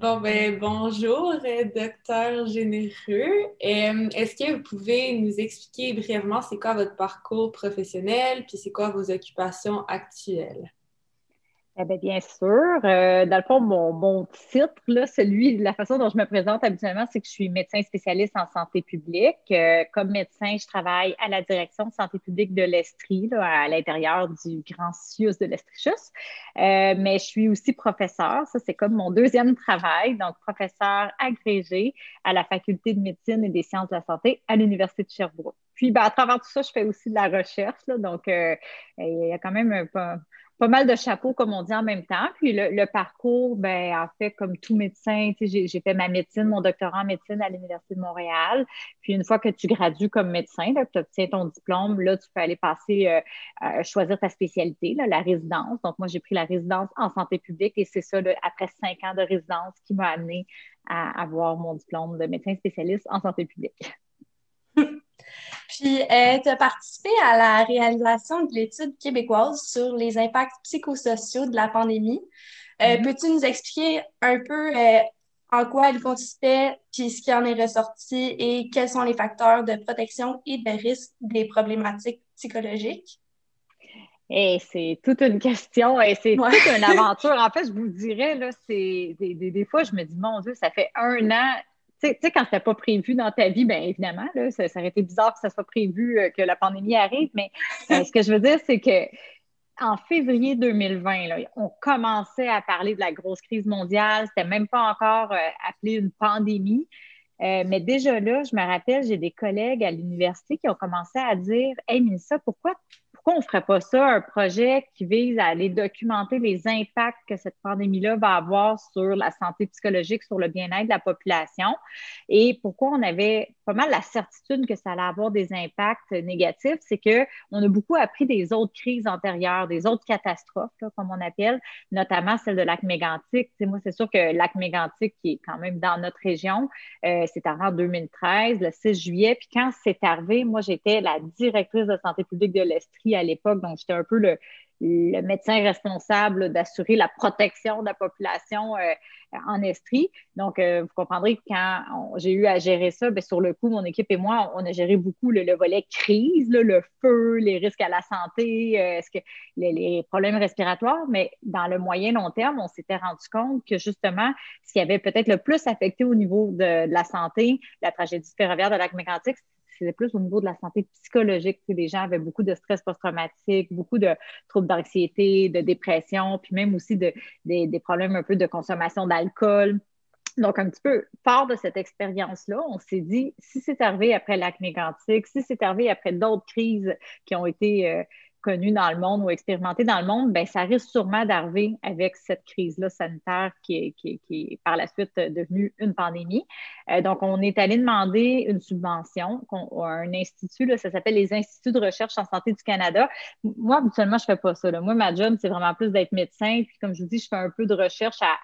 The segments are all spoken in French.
Bon, ben, bonjour, euh, docteur Généreux. Euh, est-ce que vous pouvez nous expliquer brièvement c'est quoi votre parcours professionnel, puis c'est quoi vos occupations actuelles? Eh bien, bien sûr. Euh, dans le fond, mon, titre, là, celui, la façon dont je me présente habituellement, c'est que je suis médecin spécialiste en santé publique. Euh, comme médecin, je travaille à la direction de santé publique de l'Estrie, à l'intérieur du Grand Sius de l'Estrichus. Euh, mais je suis aussi professeur. Ça, c'est comme mon deuxième travail. Donc, professeur agrégé à la Faculté de médecine et des sciences de la santé à l'Université de Sherbrooke. Puis, ben, à travers tout ça, je fais aussi de la recherche. Là, donc, il y a quand même un peu pas mal de chapeaux, comme on dit en même temps. Puis le, parcours, ben, en fait, comme tout médecin, j'ai fait ma médecine, mon doctorat en médecine à l'Université de Montréal. Puis une fois que tu gradues comme médecin, tu obtiens ton diplôme, là, tu peux aller passer, euh, choisir ta spécialité, la résidence. Donc, moi, j'ai pris la résidence en santé publique et c'est ça, après cinq ans de résidence, qui m'a amené à avoir mon diplôme de médecin spécialiste en santé publique. Puis, euh, tu as participé à la réalisation de l'étude québécoise sur les impacts psychosociaux de la pandémie. Euh, mm-hmm. Peux-tu nous expliquer un peu euh, en quoi elle consistait, puis ce qui en est ressorti et quels sont les facteurs de protection et de risque des problématiques psychologiques? Eh, c'est toute une question et c'est toute une aventure. En fait, je vous dirais, là, c'est des, des, fois, je me dis, mon Dieu, ça fait un an tu sais, quand c'était pas prévu dans ta vie, bien évidemment, ça, aurait été bizarre que ça soit prévu euh, que la pandémie arrive, mais euh, ce que je veux dire, c'est que en février 2020, là, on commençait à parler de la grosse crise mondiale. C'était même pas encore euh, appelé une pandémie. mais déjà là, je me rappelle, j'ai des collègues à l'université qui ont commencé à dire Hey, Mélissa, pourquoi pourquoi on ne ferait pas ça, un projet qui vise à aller documenter les impacts que cette pandémie-là va avoir sur la santé psychologique, sur le bien-être de la population? Et pourquoi on avait pas mal la certitude que ça allait avoir des impacts négatifs, c'est qu'on a beaucoup appris des autres crises antérieures, des autres catastrophes, comme on appelle, notamment celle de lac mégantic. moi, c'est sûr que lac mégantic, qui est quand même dans notre région, euh, c'est arrivé en 2013, le 6 juillet. Puis quand c'est arrivé, moi, j'étais la directrice de santé publique de l'Estrie à l'époque. Donc, j'étais un peu le, médecin responsable d'assurer la protection de la population euh, en Estrie. Donc, euh, vous comprendrez que quand j'ai eu à gérer ça, bien, sur le coup, mon équipe et moi, on a géré beaucoup le, volet crise, le feu, les risques à la santé, euh, les, problèmes respiratoires. Mais dans le moyen long terme, on s'était rendu compte que justement, ce qui avait peut-être le plus affecté au niveau de, la santé, la tragédie ferroviaire de lac mégantic, c'était plus au niveau de la santé psychologique. les gens avaient beaucoup de stress post-traumatique, beaucoup de troubles d'anxiété, de dépression, puis même aussi de, des problèmes un peu de consommation d'alcool. Donc, un petit peu fort de cette expérience-là, on s'est dit, si c'est arrivé après l'acné quantique, si c'est arrivé après d'autres crises qui ont été euh, connu dans le monde ou expérimenté dans le monde, ben ça risque sûrement d'arriver avec cette crise-là sanitaire qui est, qui, par la suite devenue une pandémie. Euh, donc, on est allé demander une subvention à un institut, là, ça s'appelle les Instituts de recherche en santé du Canada. Moi, habituellement, je ne fais pas ça. Moi, ma job, c'est vraiment plus d'être médecin. Puis, comme je vous dis, je fais un peu de recherche à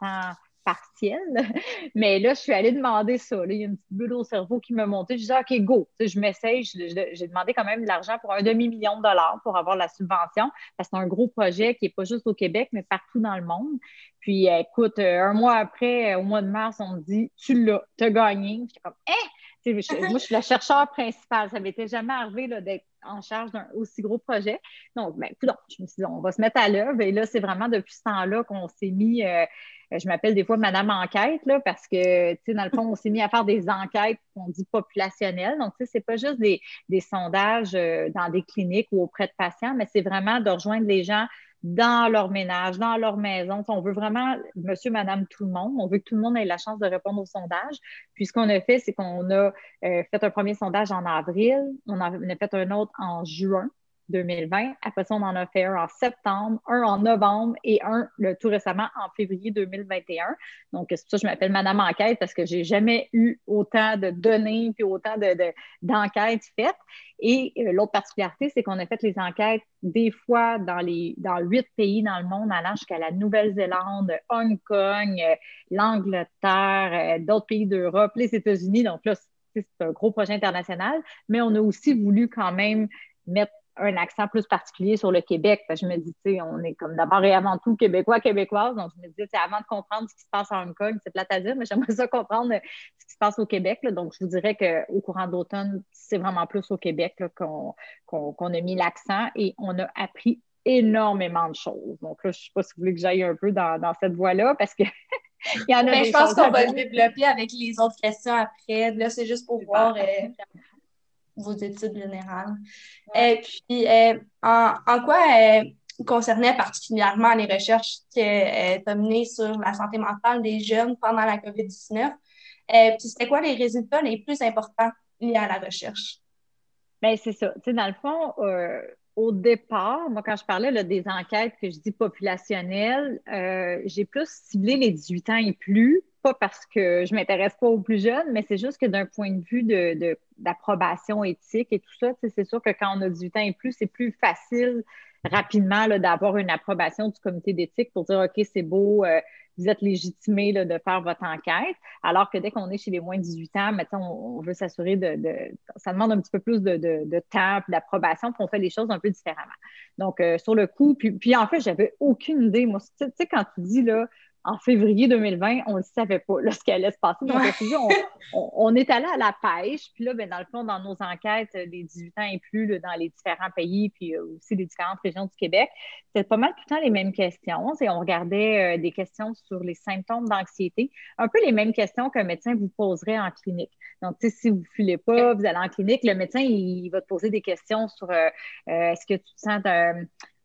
temps partielle. Mais là, je suis allée demander ça. Il y a une petite bulle au cerveau qui m'a monté. Je dis, OK, go. je m'essaye. J'ai demandé quand même de l'argent pour un demi-million de dollars pour avoir la subvention. Parce que c'est un gros projet qui n'est pas juste au Québec, mais partout dans le monde. Puis, écoute, euh, un mois après, au mois de mars, on me dit, tu l'as, tu as gagné. J'étais comme, hein? moi, je suis la chercheure principale. Ça m'était jamais arrivé d'être en charge d'un aussi gros projet. Donc, ben, je me suis dit, on va se mettre à l'œuvre. Et là, c'est vraiment depuis ce temps-là qu'on s'est mis, euh, je m'appelle des fois Madame Enquête, là, parce que, tu sais, dans le fond, on s'est mis à faire des enquêtes qu'on dit populationnelles. Donc, tu sais, c'est pas juste des, sondages euh, dans des cliniques ou auprès de patients, mais c'est vraiment de rejoindre les gens dans leur ménage, dans leur maison. On veut vraiment, monsieur, madame, tout le monde. On veut que tout le monde ait la chance de répondre au sondage. Puis ce qu'on a fait, c'est qu'on a euh, fait un premier sondage en avril, on en a fait un autre en juin. 2020. Après ça, on en a fait un en septembre, un en novembre et un le, tout récemment en février 2021. Donc, c'est pour ça que je m'appelle Madame Enquête parce que j'ai jamais eu autant de données puis autant d'enquêtes faites. Et euh, l'autre particularité, c'est qu'on a fait les enquêtes des fois dans les dans huit pays dans le monde, allant jusqu'à la Nouvelle-Zélande, Hong Kong, euh, l'Angleterre, euh, d'autres pays d'Europe, les États-Unis. Donc là, c'est un gros projet international, mais on a aussi voulu quand même mettre un accent plus particulier sur le Québec. je me dis, tu sais, on est comme d'abord et avant tout québécois, québécoise. Donc, je me dis, avant de comprendre ce qui se passe à Hong Kong, c'est plate à dire, mais j'aimerais ça comprendre ce qui se passe au Québec. Donc, je vous dirais qu'au courant d'automne, c'est vraiment plus au Québec qu'on a mis l'accent et on a appris énormément de choses. Donc là, je ne sais pas si vous voulez que j'aille un peu dans, cette voie-là parce que il y en a Mais je pense qu'on va le développer avec les autres questions après. Là, c'est juste pour voir euh, vos études générales. Et puis, euh, en, quoi euh, concernait particulièrement les recherches que tu as menées sur la santé mentale des jeunes pendant la COVID-19? puis, c'était quoi les résultats les plus importants liés à la recherche? Bien, c'est ça. Tu sais, dans le fond, au départ, moi, quand je parlais des enquêtes que je dis populationnelles, euh, j'ai plus ciblé les 18 ans et plus, parce que je m'intéresse pas aux plus jeunes, mais c'est juste que d'un point de vue d'approbation de, éthique et tout ça, c'est sûr que quand on a 18 ans et plus, c'est plus facile rapidement d'avoir une approbation du comité d'éthique pour dire OK, c'est beau, euh, vous êtes légitimé de faire votre enquête. Alors que dès qu'on est chez les moins de 18 ans, maintenant, on, veut s'assurer de, Ça demande un petit peu plus de, de temps, d'approbation, puis on fait les choses un peu différemment. Donc, euh, sur le coup, puis, puis en fait, j'avais aucune idée. Moi, tu sais, quand tu dis là, en février 2020, on ne le savait pas, là, ce qui allait se passer. Donc, on, est allé à la pêche. Puis là, ben, dans le fond, dans nos enquêtes des 18 ans et plus, dans les différents pays, puis euh, aussi les différentes régions du Québec, c'était pas mal tout le temps les mêmes questions. Et on regardait euh, des questions sur les symptômes d'anxiété, un peu les mêmes questions qu'un médecin vous poserait en clinique. Donc, si vous ne filez pas, vous allez en clinique, le médecin, il, va te poser des questions sur euh, est-ce que tu te sens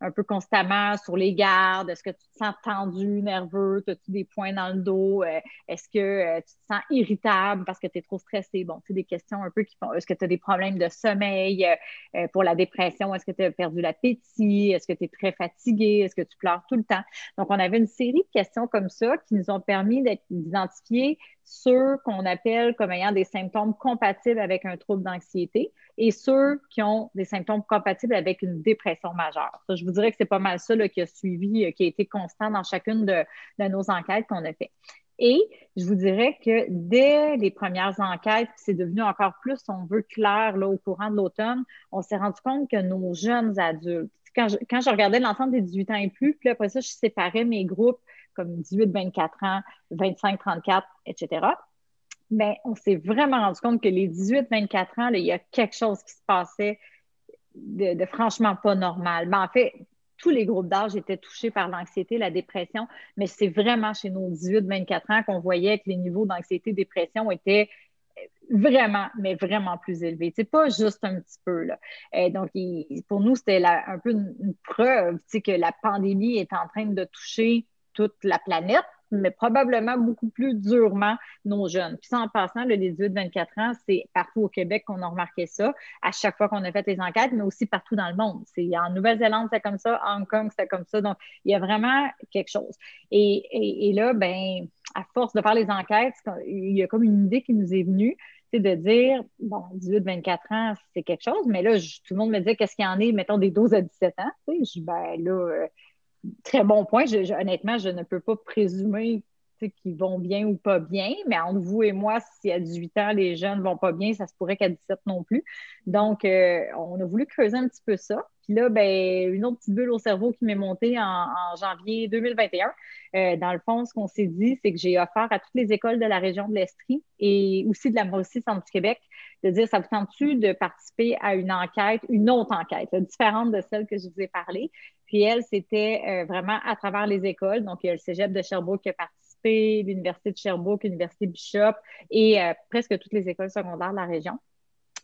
un peu constamment sur les gardes? Est-ce que tu te sens tendu, nerveux? As-tu des points dans le dos? Euh, est-ce que euh, tu te sens irritable parce que tu es trop stressé? Bon, c'est des questions un peu qui font. Est-ce que tu as des problèmes de sommeil euh, pour la dépression? Est-ce que tu as perdu l'appétit? Est-ce que tu es très fatigué? Est-ce que tu pleures tout le temps? Donc, on avait une série de questions comme ça qui nous ont permis d'identifier ceux qu'on appelle comme ayant des symptômes compatibles avec un trouble d'anxiété et ceux qui ont des symptômes compatibles avec une dépression majeure. je vous dirais que c'est pas mal ça qui a suivi, euh, qui a été constant dans chacune de, nos enquêtes qu'on a fait. Et je vous dirais que dès les premières enquêtes, c'est devenu encore plus, on veut clair, au courant de l'automne, on s'est rendu compte que nos jeunes adultes, quand je, quand je regardais l'ensemble des 18 ans et plus, puis après ça, je séparais mes groupes comme 18-24 ans, 25-34, etc. Mais on s'est vraiment rendu compte que les 18-24 ans, il y a quelque chose qui se passait de, franchement pas normal. Mais en fait, tous les groupes d'âge étaient touchés par l'anxiété, la dépression, mais c'est vraiment chez nos 18-24 ans qu'on voyait que les niveaux d'anxiété dépression étaient vraiment, mais vraiment plus élevés. C'est pas juste un petit peu. Là. Euh, donc, pour nous, c'était un peu une, une preuve que la pandémie est en train de toucher toute la planète, mais probablement beaucoup plus durement nos jeunes. Puis ça, en passant, le, les 18-24 ans, c'est partout au Québec qu'on a remarqué ça, à chaque fois qu'on a fait les enquêtes, mais aussi partout dans le monde. C'est En Nouvelle-Zélande, c'est comme ça, Hong Kong, c'est comme ça. Donc, il y a vraiment quelque chose. Et, et, là, ben, à force de faire les enquêtes, il y a comme une idée qui nous est venue, c'est de dire, bon, 18-24 ans, c'est quelque chose, mais là, tout le monde me dit qu'est-ce qu'il y en est, mettons, des 12 à 17 ans? Je dis, ben là, euh, très bon point. honnêtement, je ne peux pas présumer qu'ils vont bien ou pas bien, mais entre vous et moi, si à 18 ans, les jeunes ne vont pas bien, ça se pourrait qu'à 17 non plus. Donc, euh, on a voulu creuser un petit peu ça. Puis là, ben, une autre petite bulle au cerveau qui m'est montée en, janvier 2021. Euh, dans le fond, ce qu'on s'est dit, c'est que j'ai offert à toutes les écoles de la région de l'Estrie et aussi de la Mauricie, Centre Québec, de dire, ça vous tente-tu de participer à une enquête, une autre enquête, différente de celle que je vous ai parlé. Puis elle, c'était euh, vraiment à travers les écoles. Donc, il y a le cégep de Sherbrooke qui a participé, l'Université de Sherbrooke, l'Université Bishop et euh, presque toutes les écoles secondaires de la région.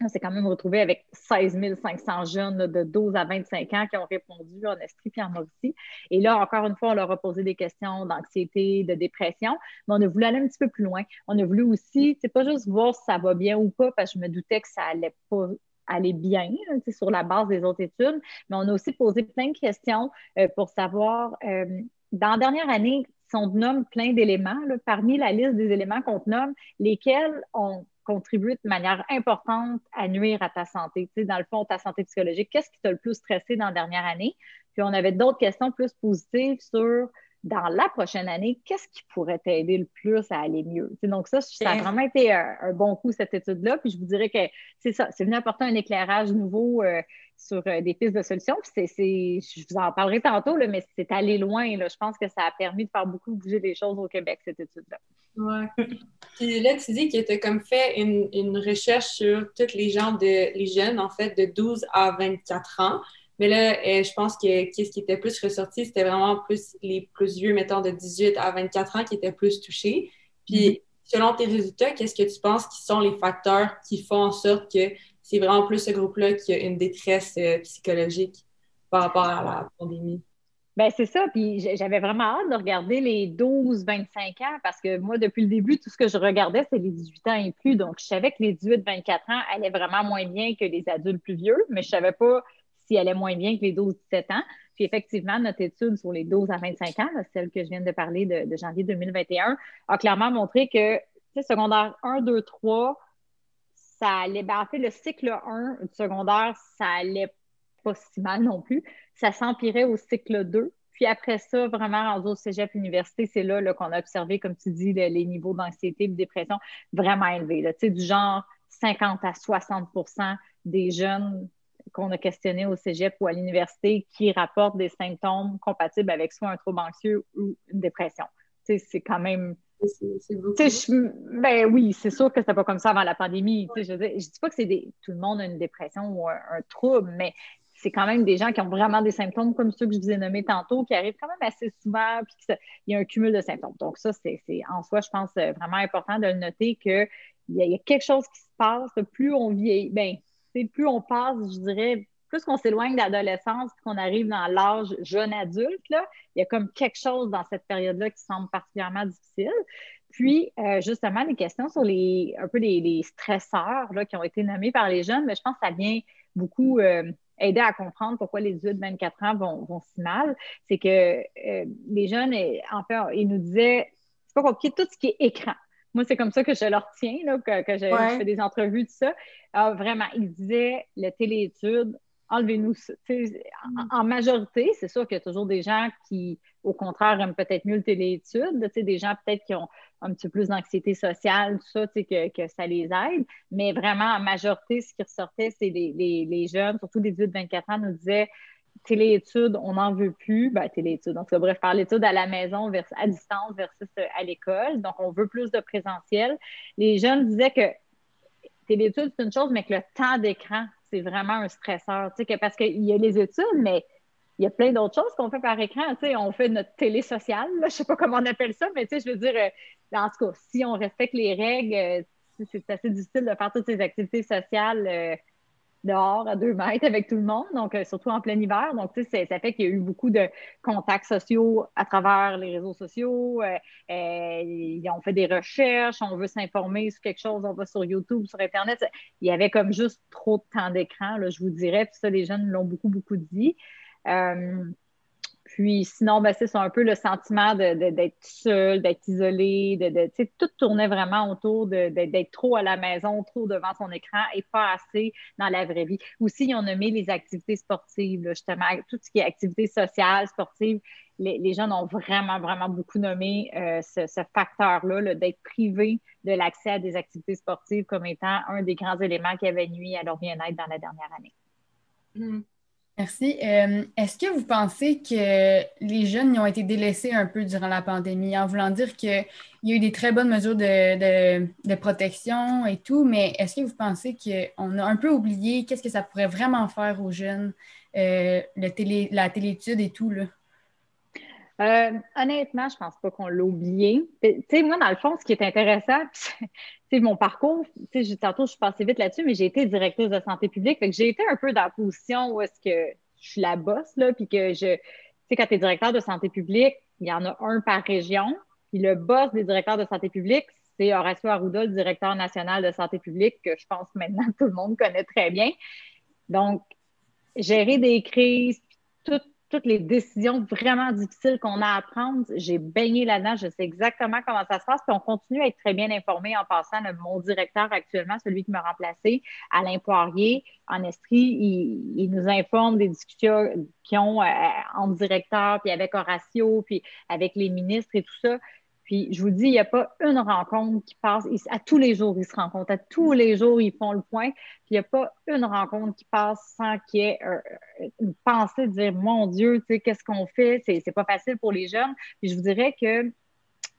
On s'est quand même retrouvé avec 16 500 jeunes de 12 à 25 ans qui ont répondu en Estrie et en Mauricie. Et là, encore une fois, on leur a posé des questions d'anxiété, de dépression, mais on a voulu aller un petit peu plus loin. On a voulu aussi, c'est pas juste voir si ça va bien ou pas, parce que je me doutais que ça allait pas aller bien c'est sur la base des autres études, mais on a aussi posé plein de questions euh, pour savoir, euh, dans la dernière année, si on nomme plein d'éléments, parmi la liste des éléments qu'on nomme, lesquels ont contribué de manière importante à nuire à ta santé, dans le fond, ta santé psychologique. Qu'est-ce qui t'a le plus stressé dans la dernière année? Puis on avait d'autres questions plus positives sur dans la prochaine année, qu'est-ce qui pourrait t'aider le plus à aller mieux? donc, ça, ça a vraiment été un, bon coup, cette étude-là. Puis je vous dirais que c'est ça, c'est venu apporter un éclairage nouveau euh, sur euh, des pistes de solutions. Puis c'est, je vous en parlerai tantôt, là, mais c'est allé loin. Là. Je pense que ça a permis de faire beaucoup bouger les choses au Québec, cette étude-là. Ouais. Puis là, tu dis que tu as comme fait une, une, recherche sur tous les gens de les jeunes, en fait, de 12 à 24 ans. Mais là, euh, je pense que ce qui était plus ressorti, c'était vraiment plus les plus vieux, mettons, de 18 à 24 ans qui étaient plus touchés. Puis, mm-hmm. selon tes résultats, qu'est-ce que tu penses qui sont les facteurs qui font en sorte que c'est vraiment plus ce groupe-là qui a une détresse euh, psychologique par rapport à la pandémie? Ben c'est ça. Puis j'avais vraiment hâte de regarder les 12-25 ans parce que moi, depuis le début, tout ce que je regardais, c'est les 18 ans et plus. Donc, je savais que les 18-24 ans allaient vraiment moins bien que les adultes plus vieux, mais je ne savais pas s'ils allaient moins bien que les 12-17 ans. Puis effectivement, notre étude sur les 12 à 25 ans, celle que je viens de parler de, janvier 2021, a clairement montré que secondaire 1, 2, 3, ça allait, ben, en fait, le cycle 1 du secondaire, ça allait pas si mal non plus. Ça s'empirait au cycle 2. Puis après ça, vraiment rendu au cégep université, c'est là, qu'on a observé, comme tu dis, les, niveaux d'anxiété et de dépression vraiment élevés. Là. Du genre 50 à 60% des jeunes qu'on a questionnés au cégep ou à l'université qui rapportent des symptômes compatibles avec soit un trouble anxieux ou une dépression. C'est quand même ben oui, c'est sûr que c'était pas comme ça avant la pandémie. Je, ne dis pas que c'est des, tout le monde a une dépression ou un, trouble, mais c'est quand même des gens qui ont vraiment des symptômes comme ceux que je vous ai nommés tantôt, qui arrivent quand même assez souvent, puis il y a un cumul de symptômes. Donc, ça, c'est en soi, je pense, euh, vraiment important de le noter qu'il y, y, a quelque chose qui se passe. Plus on vieillit, ben, plus on passe, je dirais, plus qu'on s'éloigne de l'adolescence, qu'on arrive dans l'âge jeune adulte, là, il y a comme quelque chose dans cette période-là qui semble particulièrement difficile. Puis, euh, justement, les questions sur les un peu les, stresseurs là, qui ont été nommés par les jeunes, mais je pense que ça vient beaucoup euh, aider à comprendre pourquoi les de 24 ans vont, vont si mal. C'est que euh, les jeunes, en fait, ils nous disaient, c'est pas compliqué, tout ce qui est écran. Moi, c'est comme ça que je leur tiens, là, que, que je, fais des entrevues, tout ça. Ah, vraiment, ils disaient, le téléétude, enlevez-nous ça. Mm. En, majorité, c'est sûr qu'il y a toujours des gens qui, au contraire, aiment peut-être mieux le téléétude, des gens peut-être qui ont un petit peu plus d'anxiété sociale, tout ça, que, que ça les aide. Mais vraiment, en majorité, ce qui ressortait, c'est les, les, jeunes, surtout les 18-24 ans, nous disaient téléétudes, on n'en veut plus. Ben, téléétudes, donc bref, faire l'étude à la maison versus à distance versus euh, à l'école. Donc, on veut plus de présentiel. Les jeunes disaient que téléétudes, c'est une chose, mais que le temps d'écran, c'est vraiment un stresseur. Sais, parce qu'il y a les études, mais il y a plein d'autres choses qu'on fait par écran. On fait notre télé sociale, je ne sais pas comment on appelle ça, mais je veux dire, euh, en tout cas, si on respecte les règles, euh, c'est assez difficile de faire toutes ces activités sociales dehors à deux mètres avec tout le monde, donc euh, surtout en plein hiver. Donc, tu sais, ça fait qu'il y a eu beaucoup de contacts sociaux à travers les réseaux sociaux. Euh, euh, on fait des recherches, on veut s'informer sur quelque chose, on va sur YouTube, sur Internet. Il y avait comme juste trop de temps d'écran, je vous dirais. Puis ça, les jeunes l'ont beaucoup, beaucoup dit. Puis sinon, ben, c'est un peu le sentiment d'être seul, d'être isolé, de, tout tournait vraiment autour d'être trop à la maison, trop devant son écran et pas assez dans la vraie vie. Aussi, ils ont nommé les activités sportives, justement, tout ce qui est activités sociales, sportives. Les, les jeunes ont vraiment, vraiment beaucoup nommé euh, ce, facteur-là, d'être privé de l'accès à des activités sportives comme étant un des grands éléments qui avait nuit à leur bien-être dans la dernière année. Mmh. Merci. Euh, est-ce que vous pensez que les jeunes y ont été délaissés un peu durant la pandémie, en voulant dire qu'il y a eu des très bonnes mesures de, protection et tout, mais est-ce que vous pensez qu'on a un peu oublié qu'est-ce que ça pourrait vraiment faire aux jeunes, euh, le télé, la télétude et tout? Là? Euh, honnêtement, je pense pas qu'on l'a oublié. Tu sais, moi, dans le fond, ce qui est intéressant, c'est mon parcours, tu sais, tantôt, je suis passée vite là-dessus, mais j'ai été directrice de santé publique. J'ai été un peu dans la position où est-ce que je suis la bosse, là, puis que je, tu sais, quand tu es directeur de santé publique, il y en a un par région. Puis le boss des directeurs de santé publique, c'est Horacio Arruda, le directeur national de santé publique, que je pense maintenant tout le monde connaît très bien. Donc, gérer des crises, tout toutes les décisions vraiment difficiles qu'on a à prendre, j'ai baigné là-dedans, je sais exactement comment ça se passe, puis on continue à être très bien informé en passant. mon directeur actuellement, celui qui m'a remplacé, Alain Poirier, en Estrie, il, nous informe des discussions qu'ils ont euh, en directeur, puis avec Horatio, puis avec les ministres et tout ça. Puis je vous dis, il n'y a pas une rencontre qui passe. à tous les jours, ils se rencontrent. À tous les jours, ils font le point. Puis il n'y a pas une rencontre qui passe sans qu'il y ait euh, une pensée de dire Mon Dieu, tu sais, qu'est-ce qu'on fait? C'est pas facile pour les jeunes. Puis je vous dirais que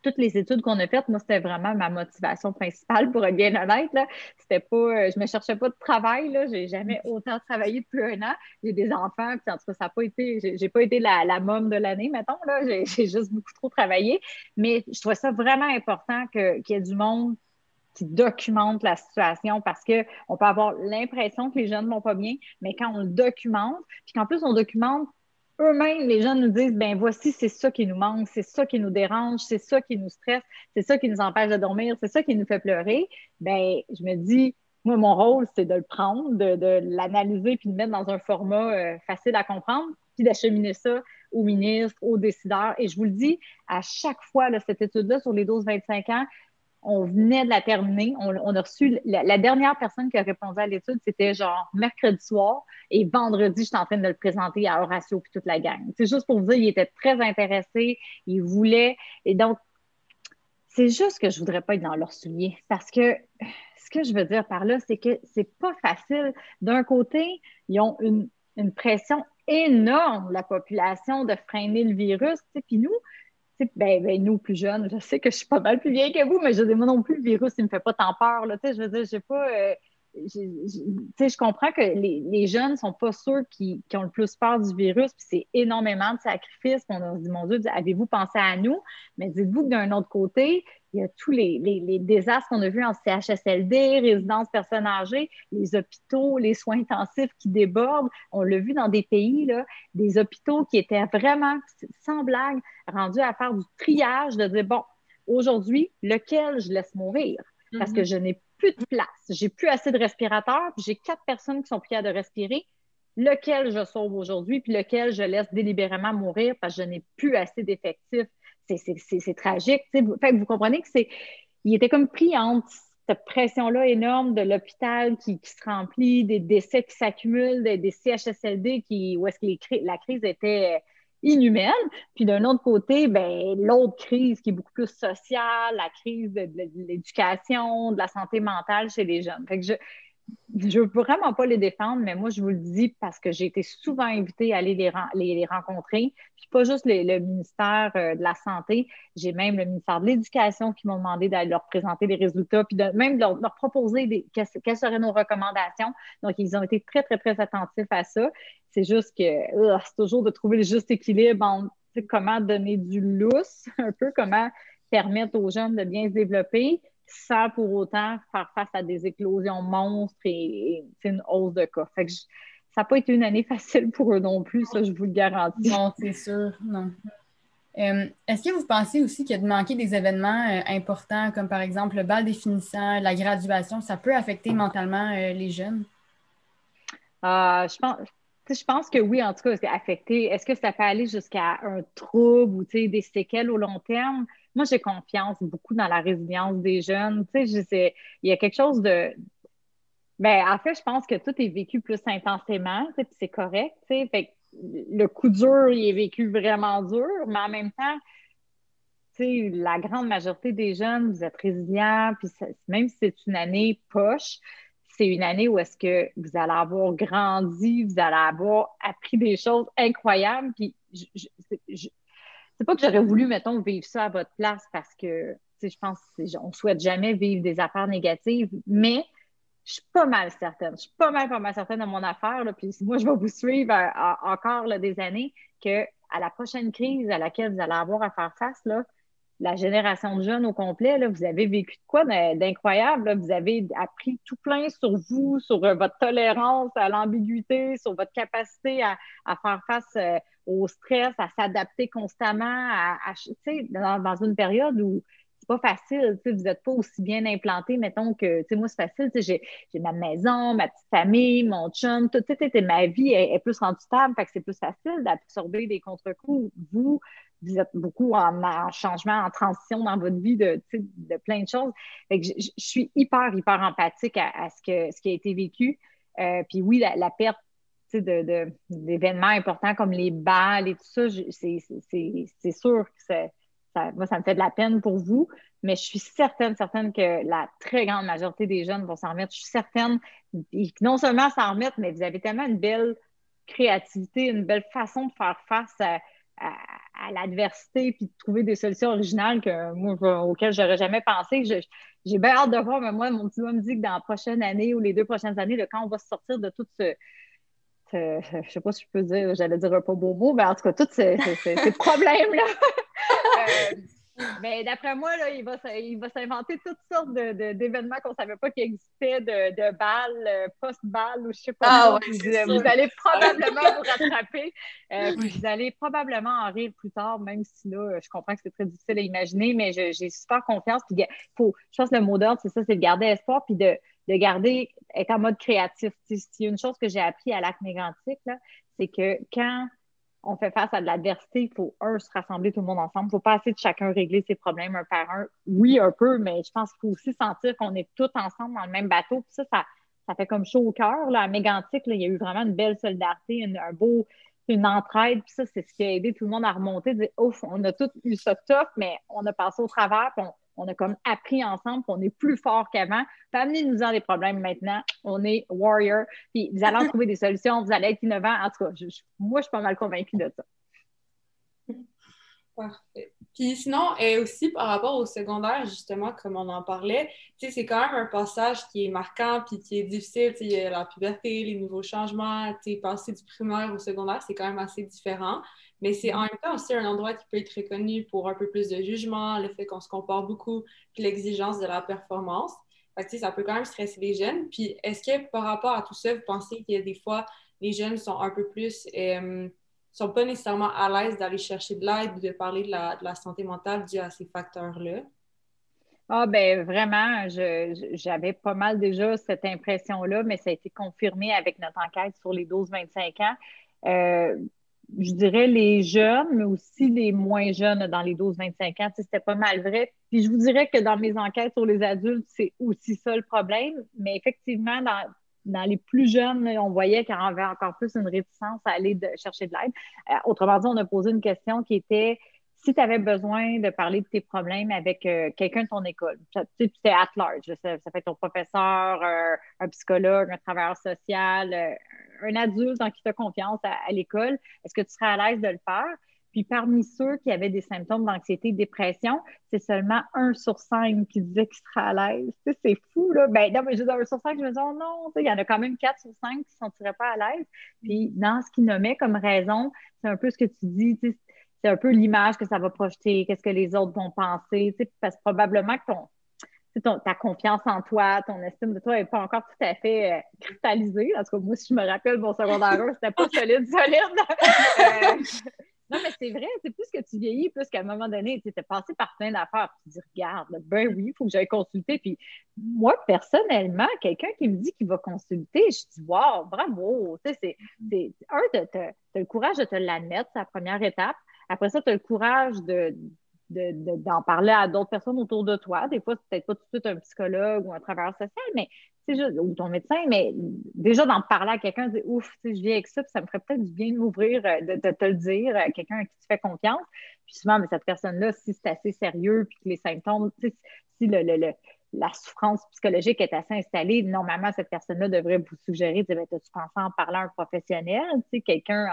toutes les études qu'on a faites, moi, c'était vraiment ma motivation principale, pour être bien honnête. C'était pas, euh, je me cherchais pas de travail. Là. J'ai jamais autant travaillé depuis un an. J'ai des enfants, puis en tout cas, ça n'a pas été, j'ai, pas été la, la de l'année, mettons. J'ai, juste beaucoup trop travaillé. Mais je trouvais ça vraiment important qu'il y ait du monde qui documente la situation parce qu'on peut avoir l'impression que les jeunes ne vont pas bien, mais quand on le documente, puis qu'en plus on documente eux-mêmes, les gens nous disent, ben voici, c'est ça qui nous manque, c'est ça qui nous dérange, c'est ça qui nous stresse, c'est ça qui nous empêche de dormir, c'est ça qui nous fait pleurer, ben je me dis, moi, mon rôle, c'est de le prendre, de, l'analyser, puis de le mettre dans un format euh, facile à comprendre, puis d'acheminer ça aux ministres, aux décideurs. Et je vous le dis, à chaque fois, cette étude-là sur les 12-25 ans, on venait de la terminer. On, a reçu la, dernière personne qui a répondu à l'étude, c'était genre mercredi soir et vendredi, j'étais en train de le présenter à Horatio puis toute la gang. C'est juste pour vous dire, il était très intéressé, il voulait. Et donc, c'est juste que je voudrais pas être dans leur souliers parce que ce que je veux dire par là, c'est que c'est pas facile. D'un côté, ils ont une, pression énorme, la population, de freiner le virus. Puis nous, ben, ben, nous, plus jeunes, je sais que je suis pas mal plus vieille que vous, mais je dis, moi non plus, le virus, il me fait pas tant peur. Là, je veux dire, j'ai pas. Euh, je comprends que les, les jeunes ne sont pas ceux qui, qui, ont le plus peur du virus, puis c'est énormément de sacrifices. On se dit, mon Dieu, avez-vous pensé à nous? Mais dites-vous que d'un autre côté, il y a tous les, les, désastres qu'on a vus en CHSLD, résidences personnes âgées, les hôpitaux, les soins intensifs qui débordent. On l'a vu dans des pays, là, des hôpitaux qui étaient vraiment, sans blague, rendus à faire du triage, de dire, bon, aujourd'hui, lequel je laisse mourir? Parce que mm-hmm. je n'ai plus de place. J'ai plus assez de respirateurs, j'ai quatre personnes qui sont prières de respirer. Lequel je sauve aujourd'hui, puis lequel je laisse délibérément mourir parce que je n'ai plus assez d'effectifs. C'est tragique. Fait vous comprenez que c'est. Il était comme pris entre cette pression-là énorme de l'hôpital qui, se remplit, des décès qui s'accumulent, des, CHSLD qui, où est-ce que la crise était inhumaine. Puis d'un autre côté, ben, l'autre crise qui est beaucoup plus sociale, la crise de, l'éducation, de la santé mentale chez les jeunes. Que je veux vraiment pas les défendre, mais moi, je vous le dis parce que j'ai été souvent invitée à aller les, les, rencontrer. Puis pas juste le ministère euh, de la Santé, j'ai même le ministère de l'Éducation qui m'ont demandé d'aller leur présenter les résultats, puis de, même de leur, proposer des, quelles, seraient nos recommandations. Donc, ils ont été très, très, très attentifs à ça. C'est juste que c'est toujours de trouver le juste équilibre entre comment donner du lousse, un peu comment permettre aux jeunes de bien se développer, sans pour autant faire face à des éclosions monstres et, une hausse de cas. Fait que ça n'a pas été une année facile pour eux non plus, ça, je vous le garantis. Non, c'est sûr, non. Euh, est-ce que vous pensez aussi qu'il y a de manquer des événements euh, importants, comme par exemple le bal définissant, la graduation, ça peut affecter mentalement euh, les jeunes? je, pense, je pense que oui, en tout cas, c'est affecté. Est-ce que ça peut aller jusqu'à un trouble ou des séquelles au long terme? Moi, j'ai confiance beaucoup dans la résilience des jeunes. Tu sais, il y a quelque chose de. Ben, en fait, je pense que tout est vécu plus intensément, tu sais, c'est correct, tu sais. Fait le coup dur, il est vécu vraiment dur, mais en même temps, la grande majorité des jeunes, vous êtes résilients, puis même si c'est une année poche, c'est une année où est-ce que vous allez avoir grandi, vous allez avoir appris des choses incroyables, puis c'est pas que j'aurais voulu, mettons, vivre ça à votre place parce que, je pense on souhaite jamais vivre des affaires négatives, mais je suis pas mal certaine, je suis pas mal, pas mal certaine de mon affaire, là, puis moi, je vais vous suivre euh, encore des années, que à la prochaine crise à laquelle vous allez avoir à faire face, là, la génération de jeunes au complet, là, vous avez vécu de quoi d'incroyable? Vous avez appris tout plein sur vous, sur euh, votre tolérance à l'ambiguïté, sur votre capacité à, faire face euh, au stress, à s'adapter constamment, à, dans, une période où pas facile. Vous n'êtes pas aussi bien implanté, mettons que, moi, c'est facile. J'ai ma maison, ma petite famille, mon chum, tout, ma vie est, plus rendue stable, fait que c'est plus facile d'absorber des contre-coups. Vous, vous êtes beaucoup en, changement, en transition dans votre vie de, plein de choses. Je, suis hyper, hyper empathique à, ce, que, ce qui a été vécu. Euh, puis oui, la, perte d'événements importants comme les balles et tout ça, c'est sûr que ça, moi, ça me fait de la peine pour vous, mais je suis certaine, certaine que la très grande majorité des jeunes vont s'en remettre. Je suis certaine, non seulement s'en remettre, mais vous avez tellement une belle créativité, une belle façon de faire face à, à, l'adversité puis de trouver des solutions originales que moi, auxquelles j'aurais jamais pensé. J'ai bien hâte de voir, mais moi, mon petit me dit que dans la prochaine année ou les deux prochaines années, quand on va sortir de tout ce, je je sais pas si je peux dire, j'allais dire un pas beau mot, mais en tout cas, tous ces, problèmes-là. Euh, mais d'après moi, là, il va, il va s'inventer toutes sortes d'événements qu'on ne savait pas qu'ils existaient, de, de balles, euh, post-balles ou je ne sais pas. Ah, vous, allez probablement vous rattraper. Euh, vous allez probablement en rire plus tard, même si là, je comprends que c'est très difficile à imaginer, mais j'ai super confiance. Puis, faut, je pense que le mot d'ordre, c'est ça, c'est de garder espoir puis de, de garder, être en mode créatif. A une chose que j'ai appris à l'acte mégrantique, c'est que quand on fait face à de l'adversité, il faut, un, se rassembler tout le monde ensemble. Il ne faut pas essayer de chacun régler ses problèmes un par un. Oui, un peu, mais je pense qu'il faut aussi sentir qu'on est tous ensemble dans le même bateau. Puis ça, ça, fait comme chaud au cœur. À Mégantic, il y a eu vraiment une belle solidarité, un beau, une entraide. Puis ça, c'est ce qui a aidé tout le monde à remonter, ouf, on a tous eu ça tough, mais on a passé au travers, a comme appris ensemble qu'on est plus fort qu'avant. Amenez-nous en des problèmes maintenant. On est warrior. Puis vous allez en trouver des solutions, vous allez être innovant. En tout cas, moi, je suis pas mal convaincue de ça. Parfait. Puis sinon, et aussi par rapport au secondaire, justement, comme on en parlait, c'est quand même un passage qui est marquant puis qui est difficile. Il y a la puberté, les nouveaux changements, passer du primaire au secondaire, c'est quand même assez différent. Mais c'est en même temps aussi un endroit qui peut être reconnu pour un peu plus de jugement, le fait qu'on se compare beaucoup, puis l'exigence de la performance. Fait ça peut quand même stresser les jeunes. Puis est-ce que par rapport à tout ça, vous pensez qu'il y a des fois, les jeunes sont un peu plus, euh, sont pas nécessairement à l'aise d'aller chercher de l'aide ou de parler de la, de la santé mentale dû à ces facteurs-là? Ah ben vraiment, j'avais pas mal déjà cette impression-là, mais ça a été confirmé avec notre enquête sur les 12-25 ans. Euh, je dirais les jeunes, mais aussi les moins jeunes dans les 12-25 ans. C'était pas mal vrai. Puis je vous dirais que dans mes enquêtes sur les adultes, c'est aussi ça le problème. Mais effectivement, dans, dans les plus jeunes, on voyait qu'il y avait encore plus une réticence à aller chercher de l'aide. Euh, autrement dit, on a posé une question qui était si tu avais besoin de parler de tes problèmes avec euh, quelqu'un de ton école, tu sais, at large, ça, fait ton professeur, euh, un psychologue, un travailleur social, euh, un adulte en qui tu as confiance à, l'école, est-ce que tu serais à l'aise de le faire? Puis parmi ceux qui avaient des symptômes d'anxiété, de dépression, c'est seulement un sur cinq qui disait qu'il serait à l'aise. C'est fou, là. Ben, non, mais je dis un sur cinq, je me dis, oh non, il y en a quand même quatre sur cinq qui ne se sentiraient pas à l'aise. Puis dans ce qu'ils nommaient comme raison, c'est un peu ce que tu dis, c'est un peu l'image que ça va projeter, qu'est-ce que les autres vont penser, parce que probablement que ton, ta confiance en toi, ton estime de toi n'est pas encore tout à fait euh, cristallisée. En tout cas, moi, si je me rappelle, mon secondaire c'était pas solide, solide. Euh, non, mais c'est vrai, c'est plus que tu vieillis, plus qu'à un moment donné, tu es passé par plein d'affaires. Tu te dis, regarde, ben oui, il faut que j'aille consulter. Puis moi, personnellement, quelqu'un qui me dit qu'il va consulter, je dis, wow, bravo. Tu sais, c'est, un, tu as le courage de te l'admettre, c'est la première étape. Après ça, tu as le courage de, d'en parler à d'autres personnes autour de toi. Des fois, c'est peut-être pas tout de suite un psychologue ou un travailleur social, mais juste, ou ton médecin, mais déjà d'en parler à quelqu'un, dire ouf, je vis avec ça, ça me ferait peut-être du bien de m'ouvrir, euh, de, te le dire, à quelqu'un à qui tu fais confiance. Puis souvent, mais cette personne-là, si c'est assez sérieux, puis que les symptômes, si le, le, la souffrance psychologique est assez installée, normalement, cette personne-là devrait vous suggérer, de ben, tu pensé en parler à un professionnel, quelqu'un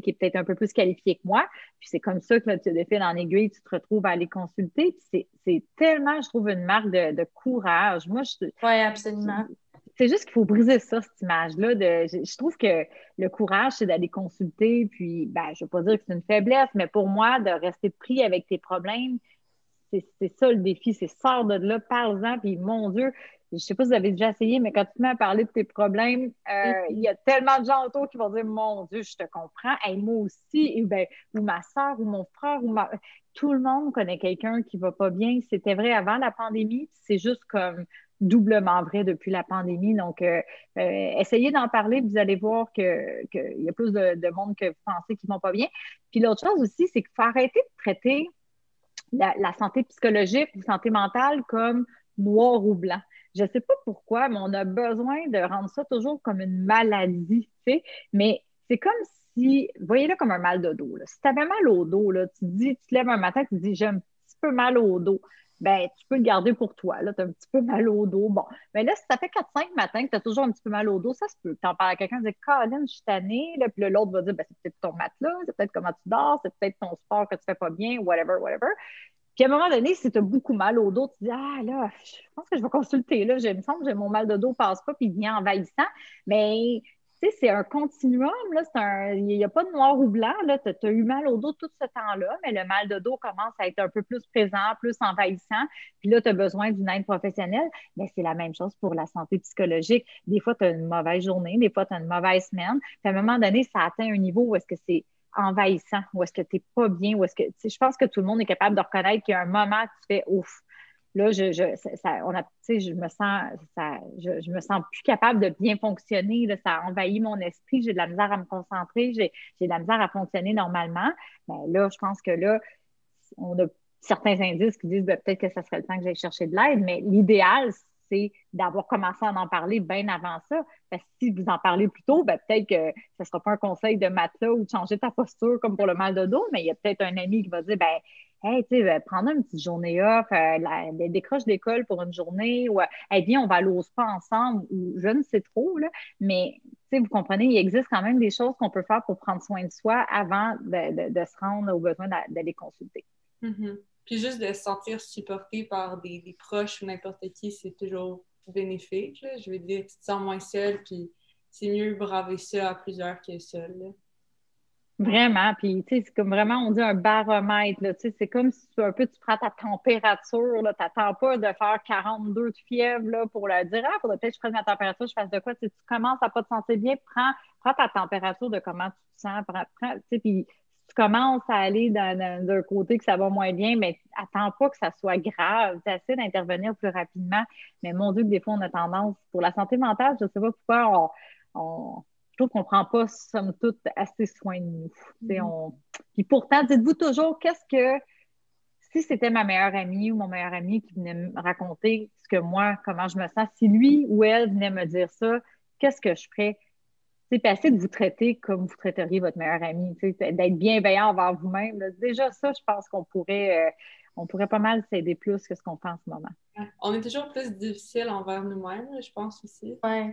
qui est peut-être un peu plus qualifié que moi. Puis c'est comme ça que là, tu te fais en aiguille, tu te retrouves à aller consulter. C'est tellement, je trouve, une marque de, courage. Moi, je. Oui, absolument. C'est juste qu'il faut briser ça, cette image-là. Je, je, trouve que le courage, c'est d'aller consulter. Puis, ben, je ne veux pas dire que c'est une faiblesse, mais pour moi, de rester pris avec tes problèmes, c'est ça le défi. C'est sors de là, parle-en. Puis, mon Dieu, je sais pas si vous avez déjà essayé, mais quand tu te mets à parler de tes problèmes, euh, il y a tellement de gens autour qui vont dire Mon Dieu, je te comprends. moi aussi, ben, ou ma soeur, ou mon frère, ou ma. Tout le monde connaît quelqu'un qui va pas bien. C'était vrai avant la pandémie. C'est juste comme doublement vrai depuis la pandémie. Donc, euh, euh, essayez d'en parler, vous allez voir qu'il y a plus de, monde que vous pensez qui ne vont pas bien. Puis l'autre chose aussi, c'est qu'il faut arrêter de traiter la, la, santé psychologique ou santé mentale comme noir ou blanc. Je ne sais pas pourquoi, mais on a besoin de rendre ça toujours comme une maladie, tu sais. Mais c'est comme si, voyez-le comme un mal de dos. Si tu avais mal au dos, là, tu te dis, tu lèves un matin, tu te dis, j'ai un petit peu mal au dos. Ben, tu peux le garder pour toi. Tu as un petit peu mal au dos. Bon, mais là, si ça fait 4-5 matins que tu as toujours un petit peu mal au dos, ça se peut. Tu en parles à quelqu'un, tu dis, Colin, je suis tannée. Puis l'autre va dire, ben, c'est peut-être ton matelas, c'est peut-être comment tu dors, c'est peut-être ton sport que tu fais pas bien, whatever, whatever. Puis à un moment donné, si tu as beaucoup mal au dos, tu dis Ah là, je pense que je vais consulter. Là, je me semble que mon mal de dos passe pas, puis il vient envahissant. Mais tu sais, c'est un continuum, là. Il n'y a pas de noir ou blanc. Tu as, eu mal au dos tout ce temps-là, mais le mal de dos commence à être un peu plus présent, plus envahissant. Puis là, tu as besoin d'une aide professionnelle. Mais c'est la même chose pour la santé psychologique. Des fois, tu as une mauvaise journée, des fois, tu as une mauvaise semaine. Puis à un moment donné, ça atteint un niveau où est-ce que c'est envahissant, ou est-ce que tu n'es pas bien, ou est-ce que. Je pense que tout le monde est capable de reconnaître qu'il y a un moment où tu fais ouf. Là, je, je, ça, on a, je me sens, ça, je, je, me sens plus capable de bien fonctionner. Là, ça a envahi mon esprit. J'ai de la misère à me concentrer. J'ai, de la misère à fonctionner normalement. Mais là, je pense que là, on a certains indices qui disent ben, peut-être que ça serait le temps que j'aille chercher de l'aide. Mais l'idéal, c'est d'avoir commencé à en parler bien avant ça. Parce que si vous en parlez plus tôt, ben, peut-être que ce ne sera pas un conseil de matelas ou de changer ta posture comme pour le mal de dos, mais il y a peut-être un ami qui va dire ben, Hey, tu sais, prendre une petite journée off, euh, décroche d'école pour une journée, ou eh bien, on va aller au spa ensemble, ou je ne sais trop, là, mais vous comprenez, il existe quand même des choses qu'on peut faire pour prendre soin de soi avant de, se rendre au besoin d'aller consulter. Mm-hmm. Puis juste de se sentir supporté par des, proches ou n'importe qui, c'est toujours bénéfique. Je veux dire, tu te sens moins seul, puis c'est mieux braver ça à plusieurs que seul. Vraiment, puis tu sais, c'est comme vraiment, on dit un baromètre, tu sais, c'est comme si tu, un peu tu prends ta température, là, t'attends pas de faire 42 de fièvre, là, pour le dire, ah, faudrait peut-être que je prenne ma température, je fasse de quoi, tu, tu commences à pas te sentir bien, prends, prends ta température de comment tu te sens, prends, tu sais, puis tu commences à aller d'un côté que ça va moins bien, mais attends pas que ça soit grave. Tu essaies d'intervenir plus rapidement. Mais mon Dieu, que des fois, on a tendance, pour la santé mentale, je ne sais pas pourquoi, on, je trouve qu'on ne prend pas, somme toute, assez soin de nous. Mm-hmm. on... Puis pourtant, dites-vous toujours, qu'est-ce que, si c'était ma meilleure amie ou mon meilleur ami qui venait me raconter ce que moi, comment je me sens, si lui ou elle venait me dire ça, qu'est-ce que je ferais? C'est assez de vous traiter comme vous traiteriez votre meilleur ami, d'être bienveillant envers vous-même. Déjà, ça, je pense qu'on pourrait, euh, on pourrait pas mal s'aider plus que ce qu'on fait en ce moment. On est toujours plus difficile envers nous-mêmes, je pense aussi. Oui.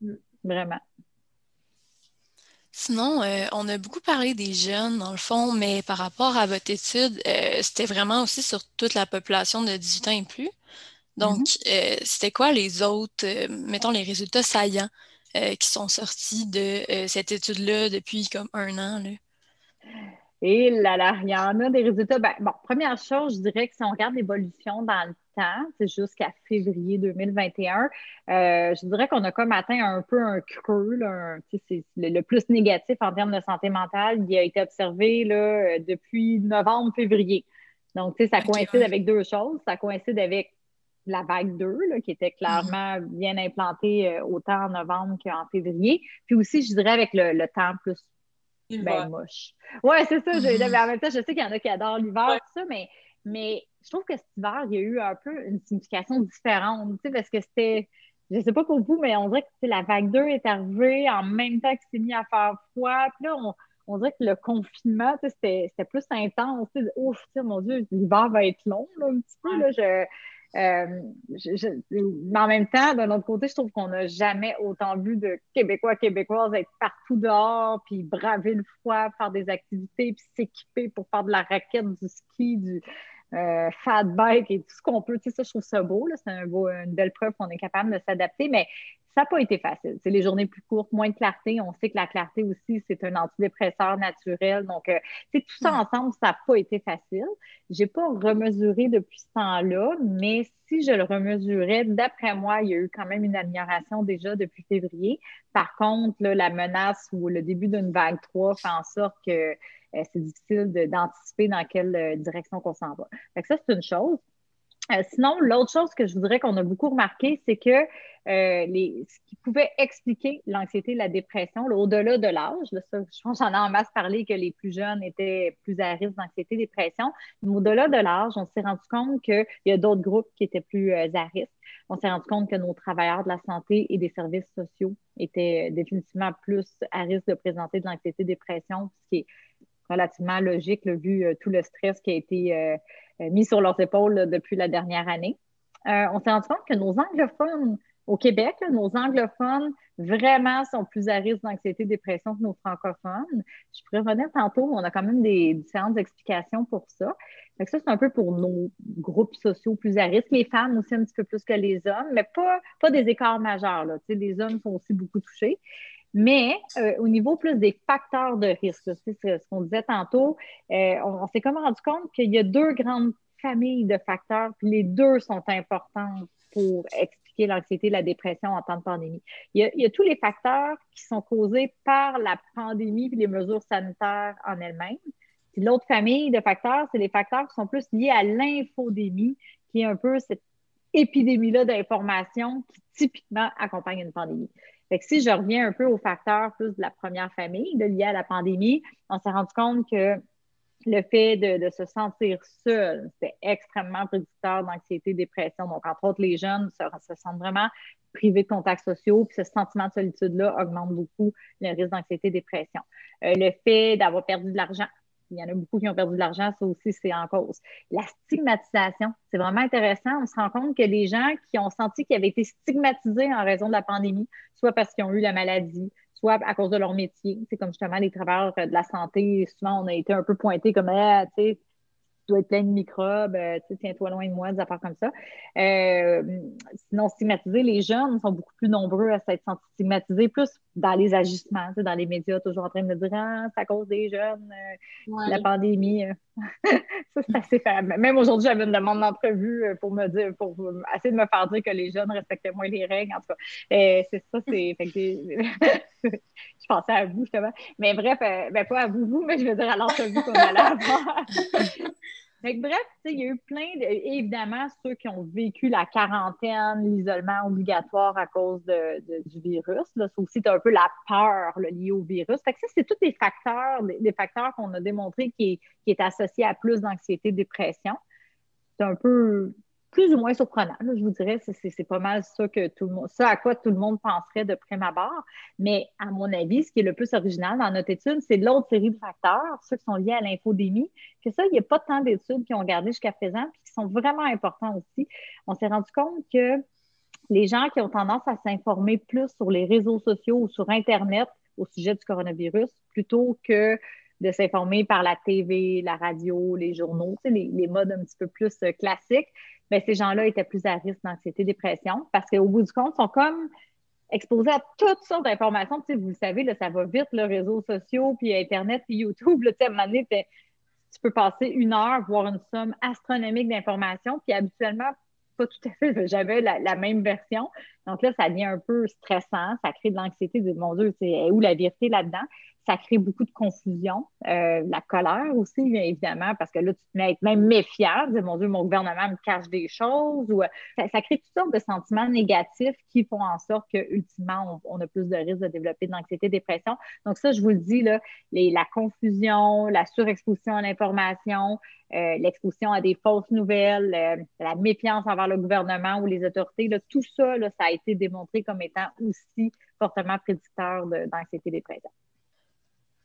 Mm. Vraiment. Sinon, euh, on a beaucoup parlé des jeunes, dans le fond, mais par rapport à votre étude, euh, c'était vraiment aussi sur toute la population de 18 ans et plus. Donc, mm-hmm. c'était quoi les autres, mettons, les résultats saillants? Euh, qui sont sortis de euh, cette étude-là depuis comme un an. Là. Et là, là, il y en a des résultats. Ben, bon, première chose, je dirais que si on regarde l'évolution dans le temps, c'est jusqu'à février 2021, euh, je dirais qu'on a comme atteint un peu un creux, là, c'est le, plus négatif en termes de santé mentale. Il a été observé là, depuis novembre-février. Donc, ça coïncide avec deux choses. Ça coïncide avec la vague 2, qui était clairement bien implantée euh, autant en novembre qu'en février. Puis aussi, je dirais avec le, temps plus ben, moche. Oui, c'est ça. Je, en même temps, je sais qu'il y en a qui adorent l'hiver, tout ça, mais, mais je trouve que cet hiver, il y a eu un peu une signification différente, parce que c'était, je sais pas pour vous, mais on dirait que la vague 2 est arrivée en même temps que c'est mis à faire froid. Puis là, on, on dirait que le confinement, c'était plus intense. Ouf, mon Dieu, l'hiver va être long, là, un petit peu. Là, je, euh, mais en même temps, d'un autre côté, je trouve qu'on n'a jamais autant vu de Québécois, Québécoises être partout dehors, puis braver le froid, faire des activités, puis s'équiper pour faire de la raquette, du ski, du euh, fat bike et tout ce qu'on peut. Tu sais, ça, je trouve ça beau. C'est un une belle preuve qu'on est capable de s'adapter. Mais ça n'a pas été facile. C'est les journées plus courtes, moins de clarté. On sait que la clarté aussi, c'est un antidépresseur naturel. Donc, euh, tout ça mm. ensemble, ça n'a pas été facile. Je n'ai pas remesuré depuis ce temps-là, mais si je le remesurais, d'après moi, il y a eu quand même une amélioration déjà depuis février. Par contre, la menace ou le début d'une vague 3 fait en sorte que euh, c'est difficile d'anticiper dans quelle euh, direction qu'on s'en va. ça, c'est une chose. Euh, sinon, l'autre chose que je voudrais qu'on a beaucoup remarqué, c'est que euh, ce qui pouvait expliquer l'anxiété et la dépression, au-delà de l'âge, je pense j'en ai en masse parlé que les plus jeunes étaient plus à risque d'anxiété et dépression, mais au-delà de l'âge, on s'est rendu compte qu'il y a d'autres groupes qui étaient plus euh, à risque. On s'est rendu compte que nos travailleurs de la santé et des services sociaux étaient définitivement plus à risque de présenter de l'anxiété et dépression, ce qui est relativement logique, vu tout le stress qui a été euh, mis sur leurs épaules depuis la dernière année. Euh, on s'est rendu compte que nos anglophones au Québec, nos anglophones vraiment sont plus à risque d'anxiété, dépression que nos francophones. Je pourrais revenir tantôt, mais on a quand même des différentes explications pour ça. ça, c'est un peu pour nos groupes sociaux plus à risque. Les femmes aussi un petit peu plus que les hommes, mais pas, des écarts majeurs. Les hommes sont aussi beaucoup touchés. Mais euh, au niveau plus des facteurs de risque, c'est ce qu'on disait tantôt, euh, on, s'est comme rendu compte qu'il y a deux grandes familles de facteurs, puis les deux sont importants pour expliquer l'anxiété et la dépression en temps de pandémie. Il y, a, tous les facteurs qui sont causés par la pandémie et les mesures sanitaires en elles-mêmes. L'autre famille de facteurs, c'est les facteurs qui sont plus liés à l'infodémie, qui est un peu cette épidémie-là d'information qui typiquement accompagne une pandémie. Fait que si je reviens un peu aux facteurs plus de la première famille de, liés à la pandémie, on s'est rendu compte que le fait de, se sentir seul, c'est extrêmement prédicteur d'anxiété, dépression. Donc, entre autres, les jeunes se, sentent vraiment privés de contacts sociaux, puis ce sentiment de solitude-là augmente beaucoup le risque d'anxiété, dépression. Euh, le fait d'avoir perdu de l'argent, il y en a beaucoup qui ont perdu de l'argent, ça aussi, c'est en cause. La stigmatisation, c'est vraiment intéressant. On se rend compte que les gens qui ont senti qu'ils avaient été stigmatisés en raison de la pandémie, soit parce qu'ils ont eu la maladie, soit à cause de leur métier. C'est comme justement les travailleurs de la santé, souvent on a été un peu pointés comme ah, tu sais, dois être plein de microbes, euh, tiens-toi loin de moi, des affaires comme ça. Euh, sinon, stigmatiser, les jeunes sont beaucoup plus nombreux à s'être stigmatisés, plus dans les agissements, dans les médias, toujours en train de me dire Ah, c'est à cause des jeunes, euh, la pandémie. ça, c'est assez faible. Même aujourd'hui, j'avais une demande d'entrevue pour me dire, pour essayer de me faire dire que les jeunes respectaient moins les règles. En tout cas, c'est ça, c'est. je pensais à vous, justement. Mais bref, ben, pas à vous, vous, mais je veux dire à l'entrevue qu'on allait avoir bref, il y a eu plein de. Évidemment, ceux qui ont vécu la quarantaine, l'isolement obligatoire à cause du virus. Là, ça aussi, un peu la peur liée au virus. Fait que ça, c'est tous des facteurs, des, facteurs qu'on a démontrés qui, qui est associés à plus d'anxiété, dépression. C'est un peu plus ou moins surprenant. je vous dirais, c'est pas mal ça que tout le monde, ça à quoi tout le monde penserait de prime abord. Mais à mon avis, ce qui est le plus original dans notre étude, c'est l'autre série de facteurs, ceux qui sont liés à l'infodémie, que ça, il n'y a pas tant d'études qui ont gardé jusqu'à présent, puis qui sont vraiment importants aussi. On s'est rendu compte que les gens qui ont tendance à s'informer plus sur les réseaux sociaux ou sur Internet au sujet du coronavirus, plutôt que de s'informer par la TV, la radio, les journaux, les, les modes un petit peu plus euh, classiques, mais ben, ces gens-là étaient plus à risque d'anxiété, dépression, parce qu'au bout du compte, ils sont comme exposés à toutes sortes d'informations. Tu sais, vous le savez, là, ça va vite, les réseaux sociaux, puis Internet, puis YouTube. Là, tu sais, à un moment donné, tu peux passer une heure, voir une somme astronomique d'informations, puis habituellement, pas tout à fait, j'avais la, la, même version. Donc là, ça devient un peu stressant, ça crée de l'anxiété, de mon Dieu, c'est où la vérité là-dedans? Ça crée beaucoup de confusion, euh, la colère aussi, bien évidemment, parce que là, tu te mets à être même méfiant, dire, mon Dieu, mon gouvernement me cache des choses, ou euh, ça, crée toutes sortes de sentiments négatifs qui font en sorte que, ultimement, on, a plus de risques de développer de l'anxiété, dépression. Donc, ça, je vous le dis, là, la confusion, la surexposition à l'information, euh, l'exposition à des fausses nouvelles, la méfiance envers le gouvernement ou les autorités, tout ça, ça a été démontré comme étant aussi fortement prédicteur d'anxiété, dépression.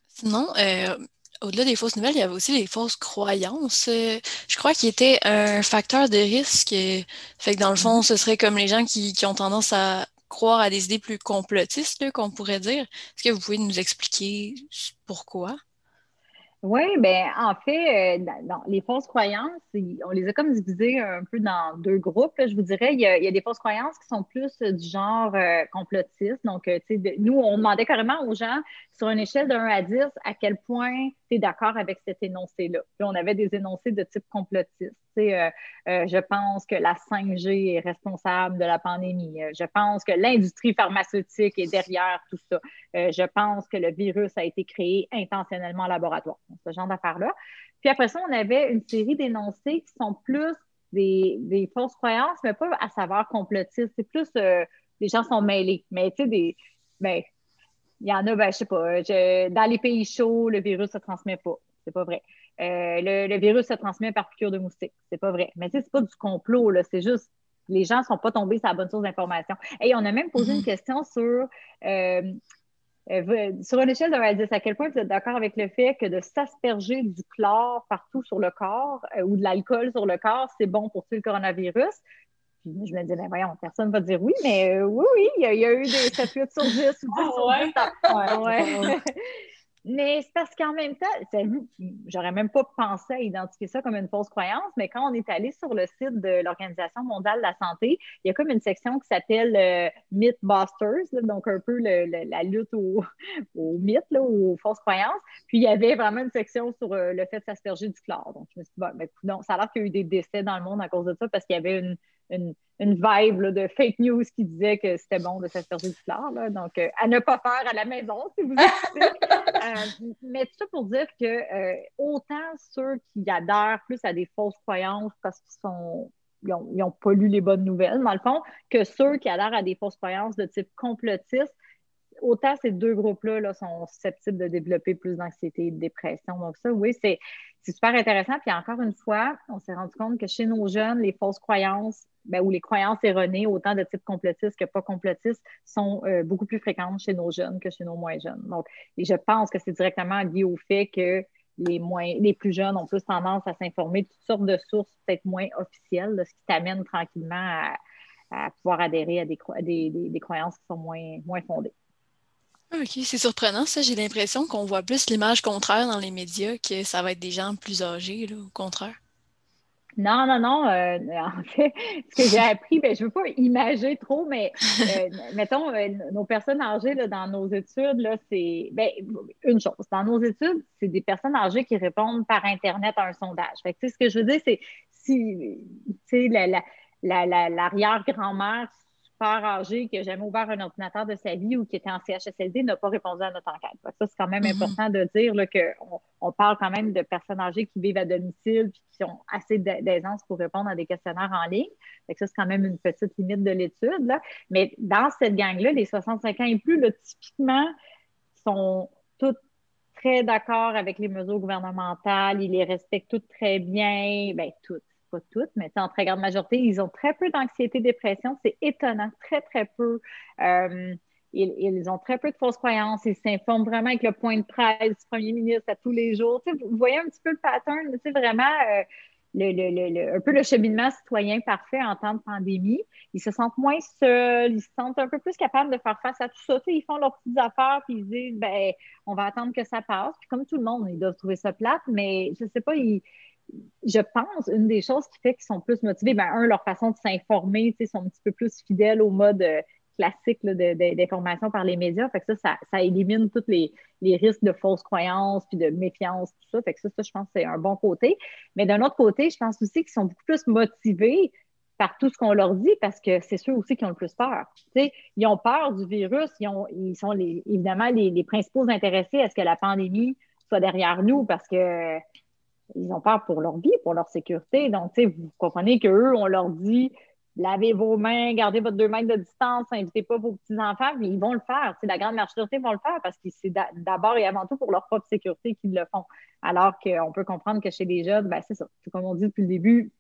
Sinon, euh, au-delà des fausses nouvelles, il y avait aussi les fausses croyances. Euh, je crois qu'il était un facteur de risque. Fait que dans le fond, mm-hmm. ce serait comme les gens qui, ont tendance à croire à des idées plus complotistes, qu'on pourrait dire. Est-ce que vous pouvez nous expliquer pourquoi? Oui, ben en fait, euh, les fausses croyances, on les a comme divisées un peu dans deux groupes. je vous dirais, il y, a, des fausses croyances qui sont plus euh, du genre euh, complotiste. Donc, tu sais, nous, on demandait carrément aux gens, sur une échelle de 1 à 10, à quel point tu es d'accord avec cet énoncé-là. Puis on avait des énoncés de type complotiste. Euh, euh, je pense que la 5G est responsable de la pandémie. Euh, je pense que l'industrie pharmaceutique est derrière tout ça. je pense que le virus a été créé intentionnellement en laboratoire. Ce genre d'affaires-là. Puis après ça, on avait une série d'énoncés qui sont plus des, fausses croyances, mais pas à savoir complotiste. C'est plus les gens sont mêlés. Mais tu sais, des. Ben, il y en a, ben, je sais pas, dans les pays chauds, le virus ne se transmet pas. C'est pas vrai. Euh, le, virus se transmet par piqûre de moustique. C'est pas vrai. Mais tu sais, c'est pas du complot, là. C'est juste les gens sont pas tombés sur la bonne source d'information. Et on a même posé une mm-hmm. question sur euh, euh, sur une échelle de 1 à 10, à quel point vous êtes d'accord avec le fait que de s'asperger du chlore partout sur le corps ou de l'alcool sur le corps, c'est bon pour tuer le coronavirus? Puis je me disais, ben voyons, personne ne va dire oui, mais oui, oui, il y, a, eu des 7, 8 sur 10 ou 10 sur ouais. Mais c'est parce qu'en même temps, j'aurais même pas pensé à identifier ça comme une fausse croyance, mais quand on est allé sur le site de l'Organisation mondiale de la santé, il y a comme une section qui s'appelle euh, Mythbusters, donc un peu la lutte aux, mythes, aux fausses croyances. Puis il y avait vraiment une section sur euh, le fait de s'asperger du chlore. Donc je me suis dit, bon, ben, non, ça a l'air qu'il y a eu des décès dans le monde à cause de ça parce qu'il y avait une, une, une vibe de fake news qui disait que c'était bon de s'asperger du chlore. Donc, euh, à ne pas faire à la maison, si vous euh, mais tout ça pour dire que euh, autant ceux qui adhèrent plus à des fausses croyances parce qu'ils sont ils n'ont pas lu les bonnes nouvelles, dans le fond, que ceux qui adhèrent à des fausses croyances de type complotiste, autant ces deux groupes-là là, sont susceptibles de développer plus d'anxiété et de dépression. Donc, ça, oui, c'est super intéressant. Puis encore une fois, on s'est rendu compte que chez nos jeunes, les fausses croyances ben, ou les croyances erronées, autant de type complotiste que pas complotiste, sont euh, beaucoup plus fréquentes chez nos jeunes que chez nos moins jeunes. Donc, je pense que c'est directement lié au fait que les, plus jeunes ont plus tendance à s'informer de toutes sortes de sources peut-être moins officielles, ce qui t'amène tranquillement à, pouvoir adhérer à des, croyances qui sont moins fondées. OK, c'est surprenant, ça. J'ai l'impression qu'on voit plus l'image contraire dans les médias, que ça va être des gens plus âgés, là, au contraire. Non, non, non. Euh, en fait, ce que j'ai appris, ben, je ne veux pas imager trop, mais euh, mettons, euh, nos personnes âgées là, dans nos études, c'est ben, une chose. Dans nos études, c'est des personnes âgées qui répondent par Internet à un sondage. Fait que, ce que je veux dire, c'est si l'arrière-grand-mère âgé qui n'a jamais ouvert un ordinateur de sa vie ou qui était en CHSLD n'a pas répondu à notre enquête. Ça, c'est quand même mm-hmm. important de dire qu'on on parle quand même de personnes âgées qui vivent à domicile et qui ont assez d'aisance pour répondre à des questionnaires en ligne. ça, c'est quand même une petite limite de l'étude. Mais dans cette gang-là, les 65 ans et plus, là, typiquement, sont toutes très d'accord avec les mesures gouvernementales, ils les respectent toutes très bien, bien toutes pas toutes, mais en très grande majorité, ils ont très peu d'anxiété, dépression. C'est étonnant, très, très peu. Euh, ils, ont très peu de fausses croyances. Ils s'informent vraiment avec le point de presse du premier ministre à tous les jours. vous voyez un petit peu le pattern, vraiment euh, le, un peu le cheminement citoyen parfait en temps de pandémie. Ils se sentent moins seuls, ils se sentent un peu plus capables de faire face à tout ça. ils font leurs petites affaires, puis ils disent, ben, on va attendre que ça passe. Puis comme tout le monde, ils doivent trouver ça plate, mais je sais pas, ils je pense, une des choses qui fait qu'ils sont plus motivés, ben, un, leur façon de s'informer, ils sont un petit peu plus fidèles au mode euh, classique d'information par les médias. Fait que ça, ça, élimine tous les, risques de fausses croyances puis de méfiance, tout ça. Fait que ça, ça je pense c'est un bon côté. Mais d'un autre côté, je pense aussi qu'ils sont beaucoup plus motivés par tout ce qu'on leur dit parce que c'est ceux aussi qui ont le plus peur. ils ont peur du virus, ils, ont, ils sont évidemment les, les principaux intéressés à ce que la pandémie soit derrière nous parce que ils ont peur pour leur vie, pour leur sécurité. Donc, tu sais, vous comprenez qu'eux, on leur dit lavez vos mains, gardez votre deux mètres de distance, invitez pas vos petits-enfants, mais ils vont le faire. C'est la grande majorité vont le faire parce que c'est d'abord et avant tout pour leur propre sécurité qu'ils le font. Alors qu'on peut comprendre que chez les jeunes, ben, c'est ça. Comme on dit depuis le début,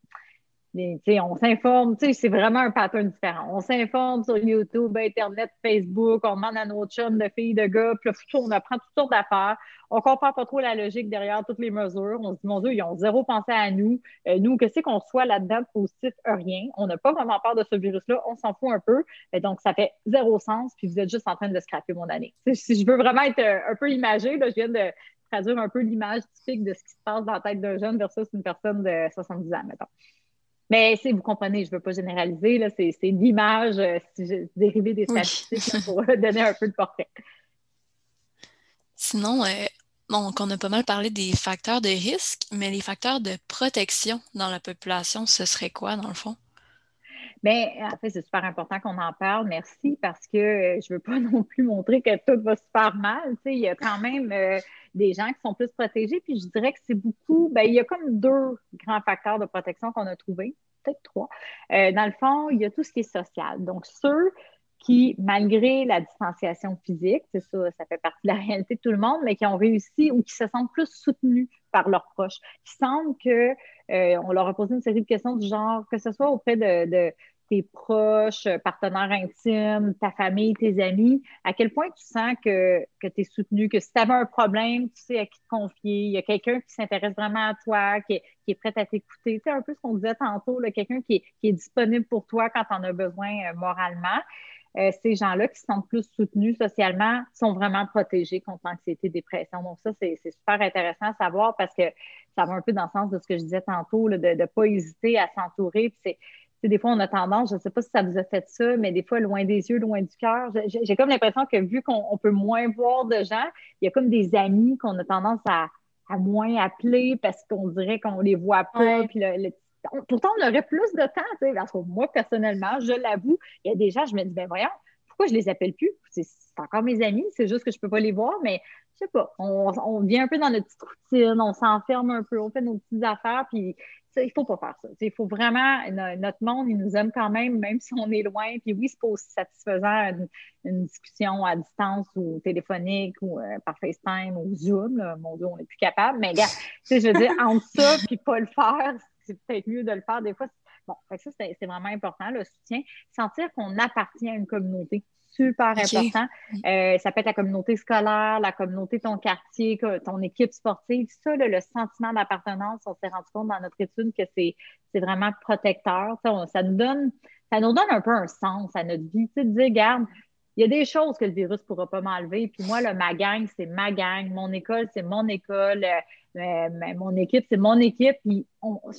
on s'informe, c'est vraiment un pattern différent. On s'informe sur YouTube, Internet, Facebook, on demande à nos chums de filles, de gars, puis on apprend toutes sortes d'affaires. On comprend pas trop la logique derrière toutes les mesures. On se dit, mon Dieu, ils ont zéro pensé à nous. Euh, nous, que c'est qu'on soit là-dedans positif, rien. On n'a pas vraiment peur de ce virus-là. On s'en fout un peu. Et donc, ça fait zéro sens, puis vous êtes juste en train de scraper mon année. Si je veux vraiment être euh, un peu imagé, là, je viens de traduire un peu l'image typique de ce qui se passe dans la tête d'un jeune versus une personne de 70 ans, mettons. Mais si vous comprenez, je ne veux pas généraliser, c'est l'image euh, dérivée des statistiques pour donner un peu de portrait. Sinon, euh, donc, on a pas mal parlé des facteurs de risque, mais les facteurs de protection dans la population, ce serait quoi, dans le fond? Bien, en fait, c'est super important qu'on en parle. Merci, parce que euh, je ne veux pas non plus montrer que tout va super mal. il y a quand même des gens qui sont plus protégés. Puis je dirais que c'est beaucoup, ben, il y a comme deux grands facteurs de protection qu'on a trouvés, peut-être trois. Euh, dans le fond, il y a tout ce qui est social. Donc, ceux qui, malgré la distanciation physique, c'est ça, ça fait partie de la réalité de tout le monde, mais qui ont réussi ou qui se sentent plus soutenus par leurs proches, qui sentent que euh, on leur a posé une série de questions du genre, que ce soit auprès de tes proches, euh, partenaires intimes, ta famille, tes amis, à quel point tu sens que, que tu es soutenu, que si tu avais un problème, tu sais à qui te confier, il y a quelqu'un qui s'intéresse vraiment à toi, qui est, qui est prêt à t'écouter. C'est un peu ce qu'on disait tantôt, quelqu'un qui est, qui est, disponible pour toi quand tu en as besoin euh, moralement. Euh, ces gens-là qui sont plus soutenus socialement sont vraiment protégés contre l'anxiété, dépression. Donc, ça, c'est super intéressant à savoir parce que ça va un peu dans le sens de ce que je disais tantôt, de ne pas hésiter à s'entourer. Des fois, on a tendance, je ne sais pas si ça vous a fait ça, mais des fois, loin des yeux, loin du cœur, j'ai comme l'impression que vu qu'on peut moins voir de gens, il y a comme des amis qu'on a tendance à, moins appeler parce qu'on dirait qu'on les voit pas. pourtant, on aurait plus de temps, parce que moi, personnellement, je l'avoue, il y a des gens, je me dis, ben voyons, pourquoi je les appelle plus? C'est encore mes amis, c'est juste que je peux pas les voir, mais je sais pas, on, vient un peu dans notre petite routine, on s'enferme un peu, on fait nos petites affaires, puis il faut pas faire ça. Il faut vraiment, notre monde, il nous aime quand même, même si on est loin. Puis oui, c'est pas aussi satisfaisant une, discussion à distance ou téléphonique ou euh, par FaceTime ou Zoom. Mon Dieu, on n'est plus capable. Mais regarde, je veux dire, entre ça puis pas le faire, c'est peut-être mieux de le faire. Des fois, bon, ça, c'est vraiment important, le soutien. Sentir qu'on appartient à une communauté super important. Euh, ça peut être la communauté scolaire, la communauté de ton quartier, ton équipe sportive. Ça, le sentiment d'appartenance, on s'est rendu compte dans notre étude que c'est vraiment protecteur. Ça, nous donne, ça nous donne un peu un sens à notre vie. Tu sais, de dire, regarde, il y a des choses que le virus ne pourra pas m'enlever. Puis moi, ma gang, c'est ma gang. Mon école, c'est mon école. Euh, euh, mon équipe, c'est mon équipe. Puis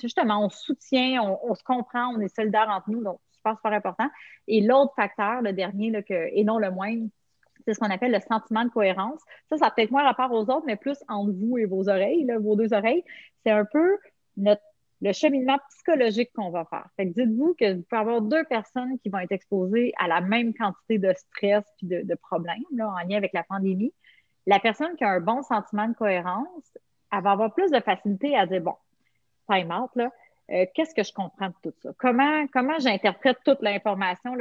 justement, on soutient, on, on, se comprend, on est solidaires entre nous. Donc, super, important. Et l'autre facteur, le dernier, là, que, et non le moindre, c'est ce qu'on appelle le sentiment de cohérence. Ça, ça a peut-être moins rapport aux autres, mais plus entre vous et vos oreilles, là, vos deux oreilles. C'est un peu notre, le cheminement psychologique qu'on va faire. Fait que dites-vous que vous pouvez avoir deux personnes qui vont être exposées à la même quantité de stress et de, problèmes là, en lien avec la pandémie. La personne qui a un bon sentiment de cohérence, elle va avoir plus de facilité à dire, bon, time out, là, euh, qu'est-ce que je comprends de tout ça? Comment, comment j'interprète toute l'information?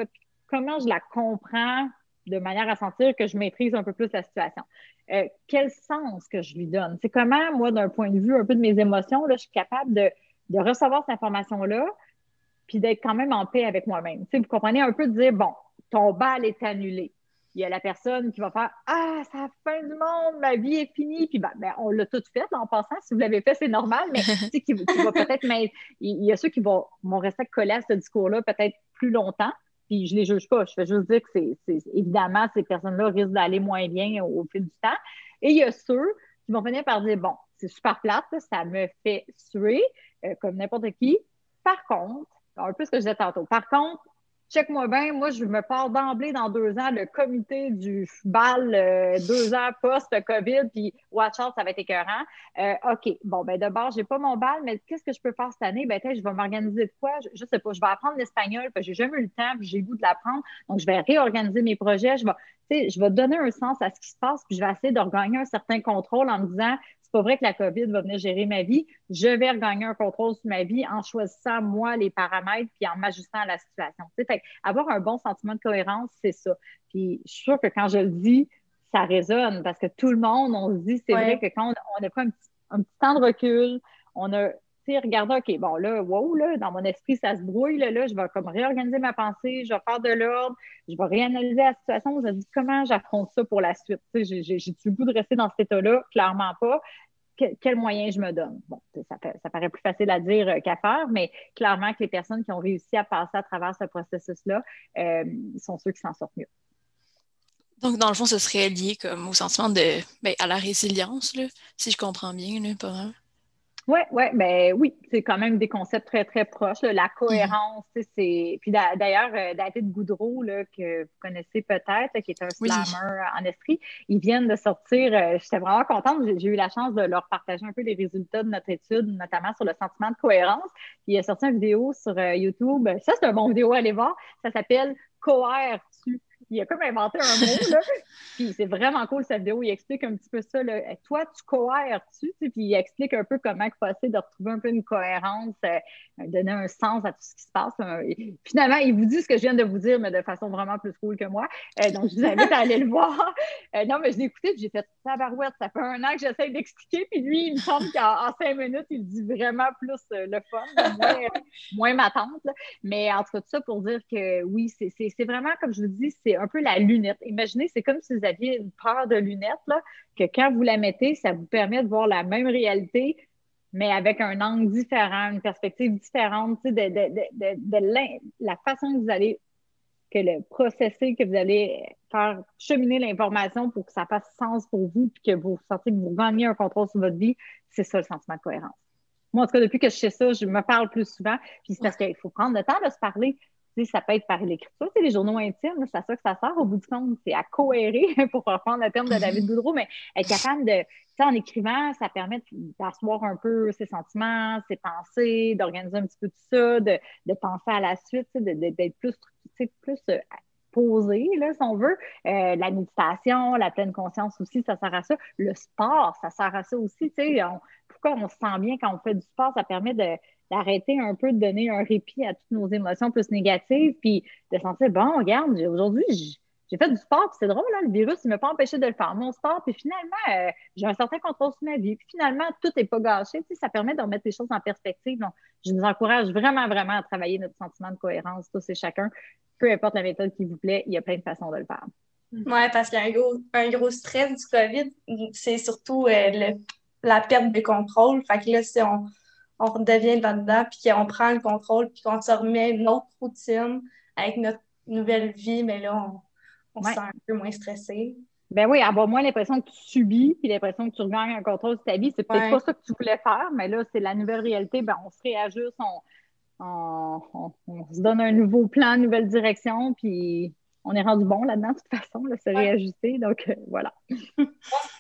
Comment je la comprends de manière à sentir que je maîtrise un peu plus la situation? Euh, quel sens que je lui donne? C'est comment, moi, d'un point de vue un peu de mes émotions, là, je suis capable de, de recevoir cette information-là, puis d'être quand même en paix avec moi-même. vous comprenez un peu de dire, bon, ton bal est annulé il y a la personne qui va faire Ah, c'est la fin du monde, ma vie est finie. Puis ben, ben on l'a tout fait en passant. Si vous l'avez fait, c'est normal, mais qui, qui va peut-être il y a ceux qui vont, vont rester collés à ce discours-là peut-être plus longtemps. Puis je les juge pas. Je fais juste dire que c'est évidemment, ces personnes-là risquent d'aller moins bien au, fil du temps. Et il y a ceux qui vont finir par dire Bon, c'est super plate, ça me fait suer, euh, comme n'importe qui. Par contre, un peu ce que je disais tantôt. Par contre, check-moi bien, moi, je me pars d'emblée dans deux ans, le comité du bal, euh, deux ans post-COVID, puis watch out, ça va être écœurant. Euh, OK, bon, ben d'abord, j'ai pas mon bal, mais qu'est-ce que je peux faire cette année? Ben, je vais m'organiser de quoi? Je, sais pas, je vais apprendre l'espagnol, parce que j'ai jamais eu le temps, puis j'ai le goût de l'apprendre. Donc, je vais réorganiser mes projets, je vais, je vais donner un sens à ce qui se passe, puis je vais essayer de regagner un certain contrôle en me disant, c'est pas vrai que la COVID va venir gérer ma vie. Je vais regagner un contrôle sur ma vie en choisissant, moi, les paramètres puis en m'ajustant à la situation. Fait, avoir un bon sentiment de cohérence, c'est ça. Puis je suis sûre que quand je le dis, ça résonne parce que tout le monde, on se dit, c'est vrai que quand on, a pris un petit, un petit temps de recul, on a regarder, OK, bon, là, wow, là, dans mon esprit, ça se brouille, là, là, je vais comme réorganiser ma pensée, je vais faire de l'ordre, je vais réanalyser la situation, je vais dire comment j'affronte ça pour la suite? J'ai, j'ai, j'ai le goût de rester dans cet état-là? Clairement pas. quel moyen je me donne? Bon, ça, ça paraît plus facile à dire euh, qu'à faire, mais clairement que les personnes qui ont réussi à passer à travers ce processus-là euh, sont ceux qui s'en sortent mieux. Donc, dans le fond, ce serait lié comme au sentiment de ben, à la résilience, là, si je comprends bien, là, pas mal. Oui, ouais, ben oui, c'est quand même des concepts très, très proches. La cohérence, c'est. Puis d'ailleurs, euh, David Goudreau, là, que vous connaissez peut-être, qui est un slammer en esprit, ils viennent de sortir. Euh, j'étais vraiment contente. J'ai eu la chance de leur partager un peu les résultats de notre étude, notamment sur le sentiment de cohérence. Il a sorti une vidéo sur euh, YouTube. Ça, c'est un bon vidéo à aller voir. Ça s'appelle Cohères-tu? Il a comme inventé un mot, là. puis c'est vraiment cool cette vidéo. Il explique un petit peu ça. Là. Toi, tu cohères-tu? Puis il explique un peu comment il faut essayer de retrouver un peu une cohérence, euh, donner un sens à tout ce qui se passe. finalement, il vous dit ce que je viens de vous dire, mais de façon vraiment plus cool que moi. Euh, donc, je vous invite à aller le voir. Euh, non, mais je l'ai écouté, puis j'ai fait tabarouette. Ça fait un an que j'essaie d'expliquer, puis lui, il me semble qu'en cinq minutes, il dit vraiment plus le fun, moins, moins ma tante. Mais entre tout ça, pour dire que oui, c'est vraiment, comme je vous dis, c'est un peu la lunette. Imaginez, c'est comme si vous aviez une paire de lunettes, là, que quand vous la mettez, ça vous permet de voir la même réalité, mais avec un angle différent, une perspective différente, de, de, la façon que vous allez que le processer, que vous allez faire cheminer l'information pour que ça fasse sens pour vous, puis que vous sentez que vous gagnez un contrôle sur votre vie, c'est ça le sentiment de cohérence. Moi, en tout cas, depuis que je sais ça, je me parle plus souvent, puis c'est parce qu'il faut prendre le temps de se parler ça peut être par l'écriture. Les journaux intimes, c'est à ça que ça sert au bout du compte. C'est à cohérer, pour reprendre le terme de David Boudreau, mais être capable de, en écrivant, ça permet d'asseoir un peu ses sentiments, ses pensées, d'organiser un petit peu tout ça, de, penser à la suite, d'être plus, plus euh, posé, là, si on veut. Euh, la méditation, la pleine conscience aussi, ça sert à ça. Le sport, ça sert à ça aussi. pourquoi on se sent bien quand on fait du sport? Ça permet de d'arrêter un peu de donner un répit à toutes nos émotions plus négatives, puis de sentir, bon, regarde, aujourd'hui, j'ai fait du sport, puis c'est drôle, là, le virus ne m'a pas empêché de le faire, mon sport, puis finalement, euh, j'ai un certain contrôle sur ma vie, puis finalement, tout n'est pas gâché, ça permet de remettre les choses en perspective. Donc, je vous encourage vraiment, vraiment à travailler notre sentiment de cohérence, tous et chacun, peu importe la méthode qui vous plaît, il y a plein de façons de le faire. Oui, parce qu'il gros, un gros stress du COVID, c'est surtout euh, la perte de contrôle. Fait que là, si on, on redevient là-dedans, puis qu'on prend le contrôle, puis qu'on se remet une autre routine avec notre nouvelle vie, mais là, on, se sent un peu moins stressé. Ben oui, avoir moins l'impression que tu subis, puis l'impression que tu regagnes un contrôle de ta vie, c'est peut-être pas ça que tu voulais faire, mais là, c'est la nouvelle réalité, ben on se réajuste, on, on, se donne un nouveau plan, une nouvelle direction, puis on est rendu bon là-dedans, de toute façon, là, se réajuster. Donc, euh, voilà. Je pense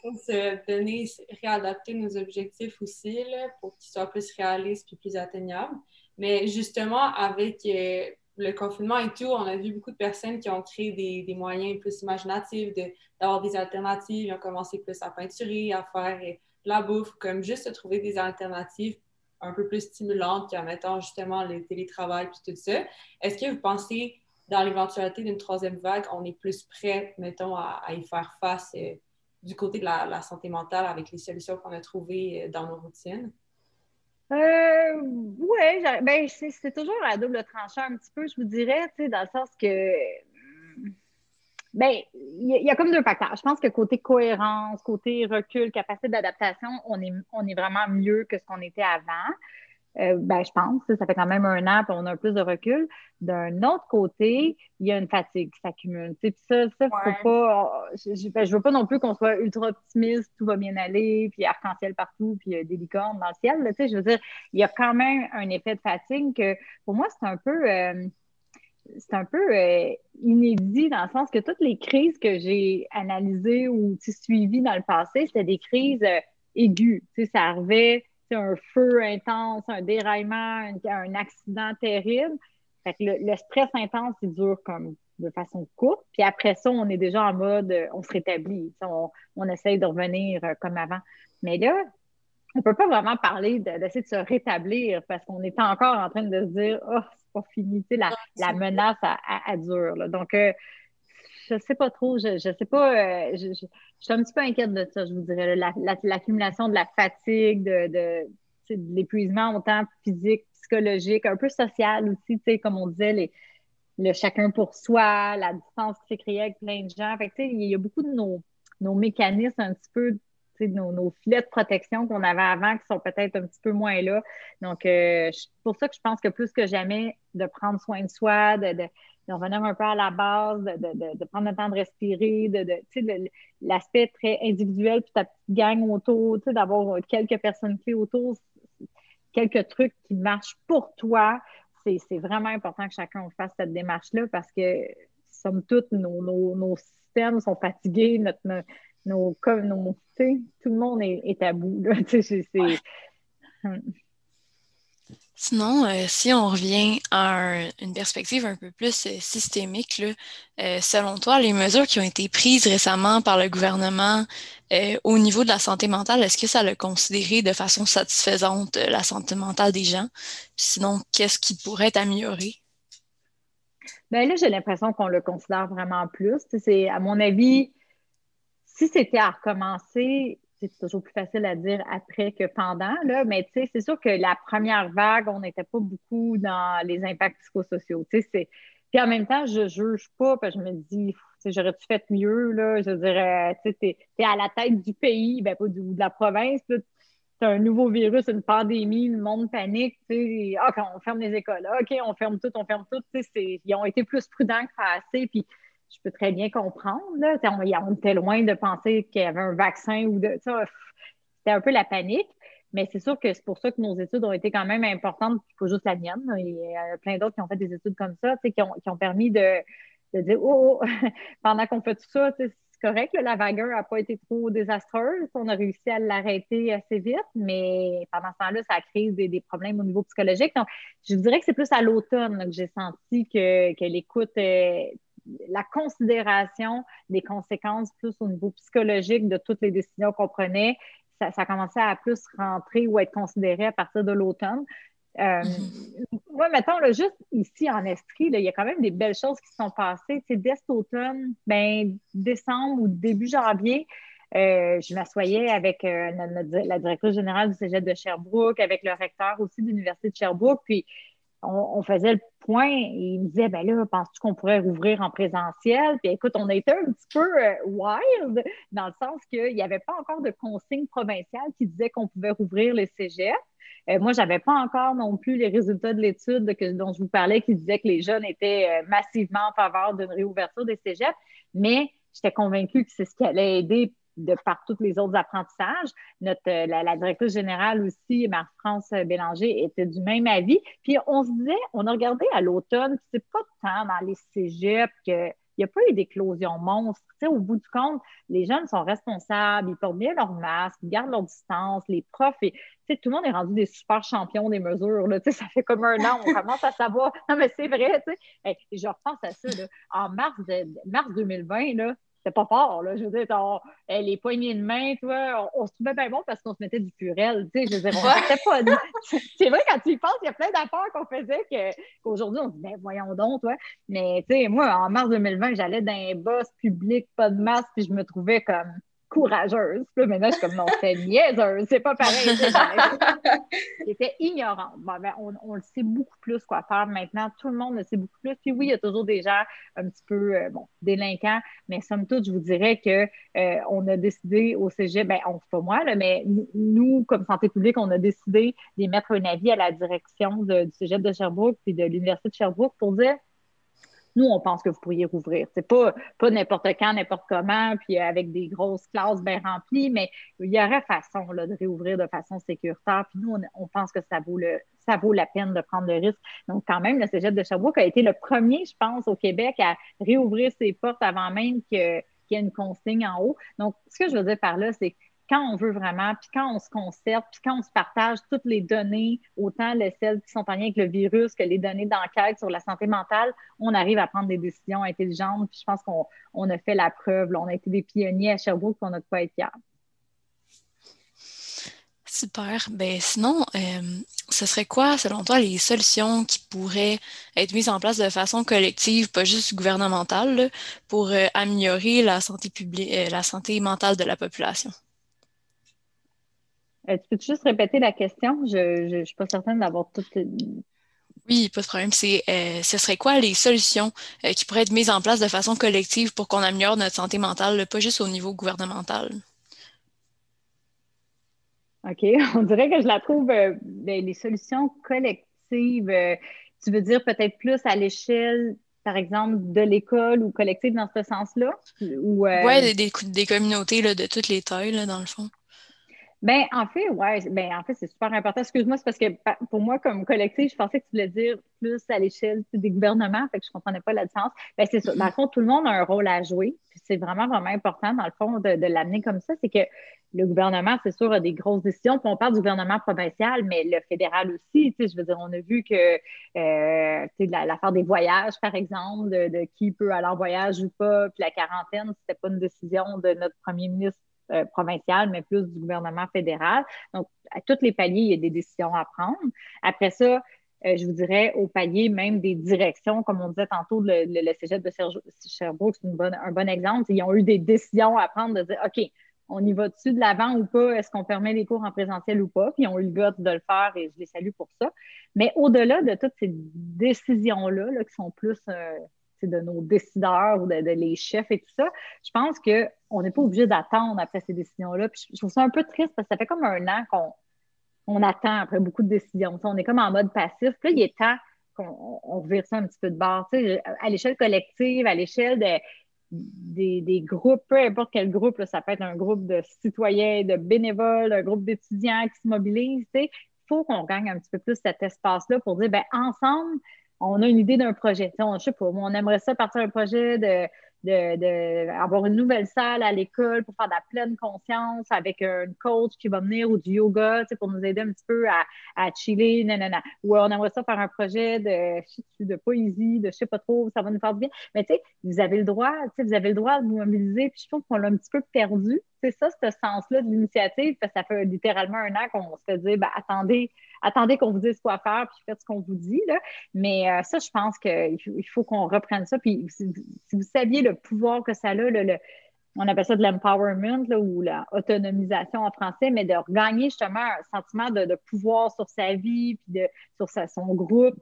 qu'il faut se donner, réadapter nos objectifs aussi là, pour qu'ils soient plus réalistes et plus atteignables. Mais justement, avec euh, le confinement et tout, on a vu beaucoup de personnes qui ont créé des, des moyens plus imaginatifs, d'avoir des alternatives. Ils ont commencé plus à peinturer, à faire euh, de la bouffe, comme juste trouver des alternatives un peu plus stimulantes qu'en mettant justement le télétravail et tout ça. Est-ce que vous pensez dans l'éventualité d'une troisième vague, on est plus prêt, mettons, à, y faire face euh, du côté de la, santé mentale avec les solutions qu'on a trouvées euh, dans nos routines? Euh, oui, ben, c'est toujours à double tranchant un petit peu, je vous dirais, dans le sens que ben, il y, a comme deux facteurs. Je pense que côté cohérence, côté recul, capacité d'adaptation, on est, on est vraiment mieux que ce qu'on était avant. Euh, ben, je pense, ça fait quand même un an, puis on a un plus de recul. D'un autre côté, il y a une fatigue qui s'accumule. Ça, ça faut pas. Je, ben, je, veux pas non plus qu'on soit ultra optimiste, tout va bien aller, puis arc-en-ciel partout, puis des licornes dans le ciel. Là, je veux dire, il y a quand même un effet de fatigue que, pour moi, c'est un peu. Euh, c'est un peu euh, inédit dans le sens que toutes les crises que j'ai analysées ou suivies dans le passé, c'était des crises aiguës. Ça arrivait un feu intense, un déraillement, un, accident terrible. Fait que le, stress intense, il dure comme de façon courte. Puis après ça, on est déjà en mode, on se rétablit. On, on essaye de revenir euh, comme avant. Mais là, on ne peut pas vraiment parler d'essayer de, se rétablir parce qu'on est encore en train de se dire, oh, c'est pas fini. La, la menace à, dure. Donc, euh, je sais pas trop, je, je sais pas, euh, je, je, suis un petit peu inquiète de ça, je vous dirais, l'accumulation de la fatigue, de, de, de l'épuisement autant physique, psychologique, un peu social aussi, comme on disait, les, le chacun pour soi, la distance qui s'est créée avec plein de gens. Fait que, il y a beaucoup de nos, nos mécanismes un petit peu nos, nos, filets de protection qu'on avait avant qui sont peut-être un petit peu moins là. Donc, euh, c'est pour ça que je pense que plus que jamais, de prendre soin de soi, de, revenir un peu à la base, de, prendre le temps de respirer, de, l'aspect très individuel, puis ta petite gang autour, d'avoir quelques personnes clés autour, quelques trucs qui marchent pour toi. C'est vraiment important que chacun fasse cette démarche-là parce que, somme toute, nos, nos, systèmes sont fatigués, notre, nos, nos, tout le monde est, à bout. Sinon, euh, si on revient à une perspective un peu plus euh, systémique, euh, selon toi, les mesures qui ont été prises récemment par le gouvernement au niveau de la santé mentale, est-ce que ça l'a considéré de façon satisfaisante la santé mentale des gens? Sinon, qu'est-ce qui pourrait être amélioré? Bien là, j'ai l'impression qu'on le considère vraiment plus. C'est, à mon avis, si c'était à recommencer, c'est toujours plus facile à dire après que pendant, là, mais tu sais, c'est sûr que la première vague, on n'était pas beaucoup dans les impacts psychosociaux. Tu sais, Puis en même temps, je ne juge pas, parce que je me dis, j'aurais-tu fait mieux, là? Je dirais, tu sais, t'es à la tête du pays, ben pas du, de la province, tu as un nouveau virus, une pandémie, le monde panique, tu sais, ah, quand on ferme les écoles, OK, on ferme tout, on ferme tout, tu sais, ils ont été plus prudents que assez, puis je peux très bien comprendre. Là. On, était loin de penser qu'il y avait un vaccin ou de. C'était un peu la panique. Mais c'est sûr que c'est pour ça que nos études ont été quand même importantes, pas juste la mienne. Il y a plein d'autres qui ont fait des études comme ça, qui ont, qui ont permis de, de dire Oh, oh pendant qu'on fait tout ça, c'est correct, la vagueur n'a pas été trop désastreuse. On a réussi à l'arrêter assez vite, mais pendant ce temps-là, ça a créé des, des, problèmes au niveau psychologique. Donc, je dirais que c'est plus à l'automne que j'ai senti que, que l'écoute la considération des conséquences plus au niveau psychologique de toutes les décisions qu'on prenait, ça, ça commençait à plus rentrer ou être considéré à partir de l'automne. Euh, moi, mettons, là, juste ici en Estrie, il y a quand même des belles choses qui sont passées. Dès cet automne, ben, décembre ou début janvier, euh, je m'assoyais avec euh, la directrice générale du Cégep de Sherbrooke, avec le recteur aussi de l'Université de Sherbrooke, puis on, faisait le point et il me disait, ben là, penses-tu qu'on pourrait rouvrir en présentiel? Puis écoute, on était un petit peu euh, wild dans le sens qu'il n'y avait pas encore de consigne provinciale qui disait qu'on pouvait rouvrir les cégeps. Euh, moi, je n'avais pas encore non plus les résultats de l'étude dont je vous parlais qui disait que les jeunes étaient euh, massivement en faveur d'une réouverture des cégeps, mais j'étais convaincue que c'est ce qui allait aider de par tous les autres apprentissages. Notre, euh, la, directrice générale aussi, Marie-France Bélanger, était du même avis. Puis on se disait, on a regardé à l'automne, c'est pas tant dans les cégeps que il n'y a pas eu d'éclosion monstre. au bout du compte, les jeunes sont responsables, ils portent bien leur masque, ils gardent leur distance, les profs, et, tout le monde est rendu des super champions des mesures. Là, ça fait comme un an, on commence à savoir. Non, mais c'est vrai, hey, je repense à ça. Là, en mars, de, mars 2020, là, c'était pas fort, là. Je veux dire, eh, les poignées de main, tu vois, on, se trouvait bien bon parce qu'on se mettait du purel, tu sais. Je veux dire, on pas. C'est vrai, quand tu y penses, il y a plein d'affaires qu'on faisait qu'aujourd'hui, on se dit, ben, voyons donc, toi. Mais, tu sais, moi, en mars 2020, j'allais dans un boss public, pas de masque, puis je me trouvais comme courageuse. Puis maintenant, je suis comme non, c'est niaiseuse, c'est pas pareil. J'étais ignorante. ben, on, le sait beaucoup plus quoi faire maintenant. Tout le monde le sait beaucoup plus. Puis oui, il y a toujours des gens un petit peu euh, bon, délinquants, mais somme toute, je vous dirais que euh, on a décidé au cégep, ben, on pas moi, là, mais nous, comme santé publique, on a décidé d'émettre un avis à la direction du cégep de Sherbrooke puis de l'Université de Sherbrooke pour dire nous, on pense que vous pourriez rouvrir. C'est pas, pas n'importe quand, n'importe comment, puis avec des grosses classes bien remplies, mais il y aurait façon là, de réouvrir de façon sécuritaire. Puis nous, on, pense que ça vaut le, ça vaut la peine de prendre le risque. Donc, quand même, le Cégep de Sherbrooke a été le premier, je pense, au Québec à réouvrir ses portes avant même qu'il y ait une consigne en haut. Donc, ce que je veux dire par là, c'est que quand on veut vraiment, puis quand on se concerte, puis quand on se partage toutes les données, autant les celles qui sont en lien avec le virus que les données d'enquête sur la santé mentale, on arrive à prendre des décisions intelligentes. Puis je pense qu'on a fait la preuve. on a été des pionniers à Sherbrooke, on n'a pas être fiers. Super. Ben sinon, euh, ce serait quoi, selon toi, les solutions qui pourraient être mises en place de façon collective, pas juste gouvernementale, pour euh, améliorer la santé publique, euh, la santé mentale de la population? Euh, tu peux juste répéter la question? Je ne suis pas certaine d'avoir tout. Oui, pas de problème. C'est, euh, ce serait quoi les solutions euh, qui pourraient être mises en place de façon collective pour qu'on améliore notre santé mentale, pas juste au niveau gouvernemental? OK. On dirait que je la trouve, ben, les solutions collectives, tu veux dire peut-être plus à l'échelle par exemple, de l'école ou collective dans ce sens-là? Ou, Oui, des, des, communautés là, de toutes les tailles, là, dans le fond. Ben, en fait, ouais, ben, en fait, c'est super important. Excuse-moi, c'est parce que pour moi, comme collectif, je pensais que tu voulais dire plus à l'échelle des gouvernements, fait que je comprenais pas la différence. Ben, c'est ça. Dans le fond, tout le monde a un rôle à jouer. C'est vraiment, vraiment important, dans le fond, de, l'amener comme ça. C'est que le gouvernement, c'est sûr, a des grosses décisions. Puis on parle du gouvernement provincial, mais le fédéral aussi. Tu sais, je veux dire, on a vu que euh, l'affaire des voyages, par exemple, de, de, qui peut aller en voyage ou pas, puis la quarantaine, c'était pas une décision de notre premier ministre euh, provincial, mais plus du gouvernement fédéral. Donc, à tous les paliers, il y a des décisions à prendre. Après ça, euh, je vous dirais, au palier même des directions, comme on disait tantôt, le, le, cégep de Sherbrooke, c'est un bon exemple. Ils ont eu des décisions à prendre de dire, OK, on y va dessus de l'avant ou pas? Est-ce qu'on permet les cours en présentiel ou pas? Puis ils ont eu le goût de le faire et je les salue pour ça. Mais au-delà de toutes ces décisions-là, là, qui sont plus euh, de nos décideurs ou de, les chefs et tout ça, je pense qu'on n'est pas obligé d'attendre après ces décisions-là. Puis je trouve ça un peu triste parce que ça fait comme un an qu'on on attend après beaucoup de décisions. on est comme en mode passif. Puis là, il est temps qu'on on ça un petit peu de bord. à l'échelle collective, à l'échelle des, des, groupes, peu importe quel groupe, ça peut être un groupe de citoyens, de bénévoles, un groupe d'étudiants qui se mobilisent. Il faut qu'on gagne un petit peu plus cet espace-là pour dire, ben ensemble, on a une idée d'un projet. On, je sais pas, on aimerait ça partir un projet de de, avoir une nouvelle salle à l'école pour faire de la pleine conscience avec un coach qui va venir ou du yoga pour nous aider un petit peu à, à chiller, nanana. Ou on aimerait ça faire un projet de, de poésie, de je sais pas trop, ça va nous faire du bien. Mais tu sais, vous avez le droit, vous avez le droit de vous mobiliser, puis je trouve qu'on l'a un petit peu perdu. C'est ça, ce sens-là de l'initiative, parce que ça fait littéralement un an qu'on se fait dire, ben, attendez, attendez qu'on vous dise quoi faire, puis faites ce qu'on vous dit. Là. Mais euh, ça, je pense qu'il faut, qu'on reprenne ça. Puis si, vous saviez le pouvoir que ça a, le, on appelle ça de l'empowerment ou l'autonomisation en français, mais de regagner justement un sentiment de, pouvoir sur sa vie, puis de, sur son groupe,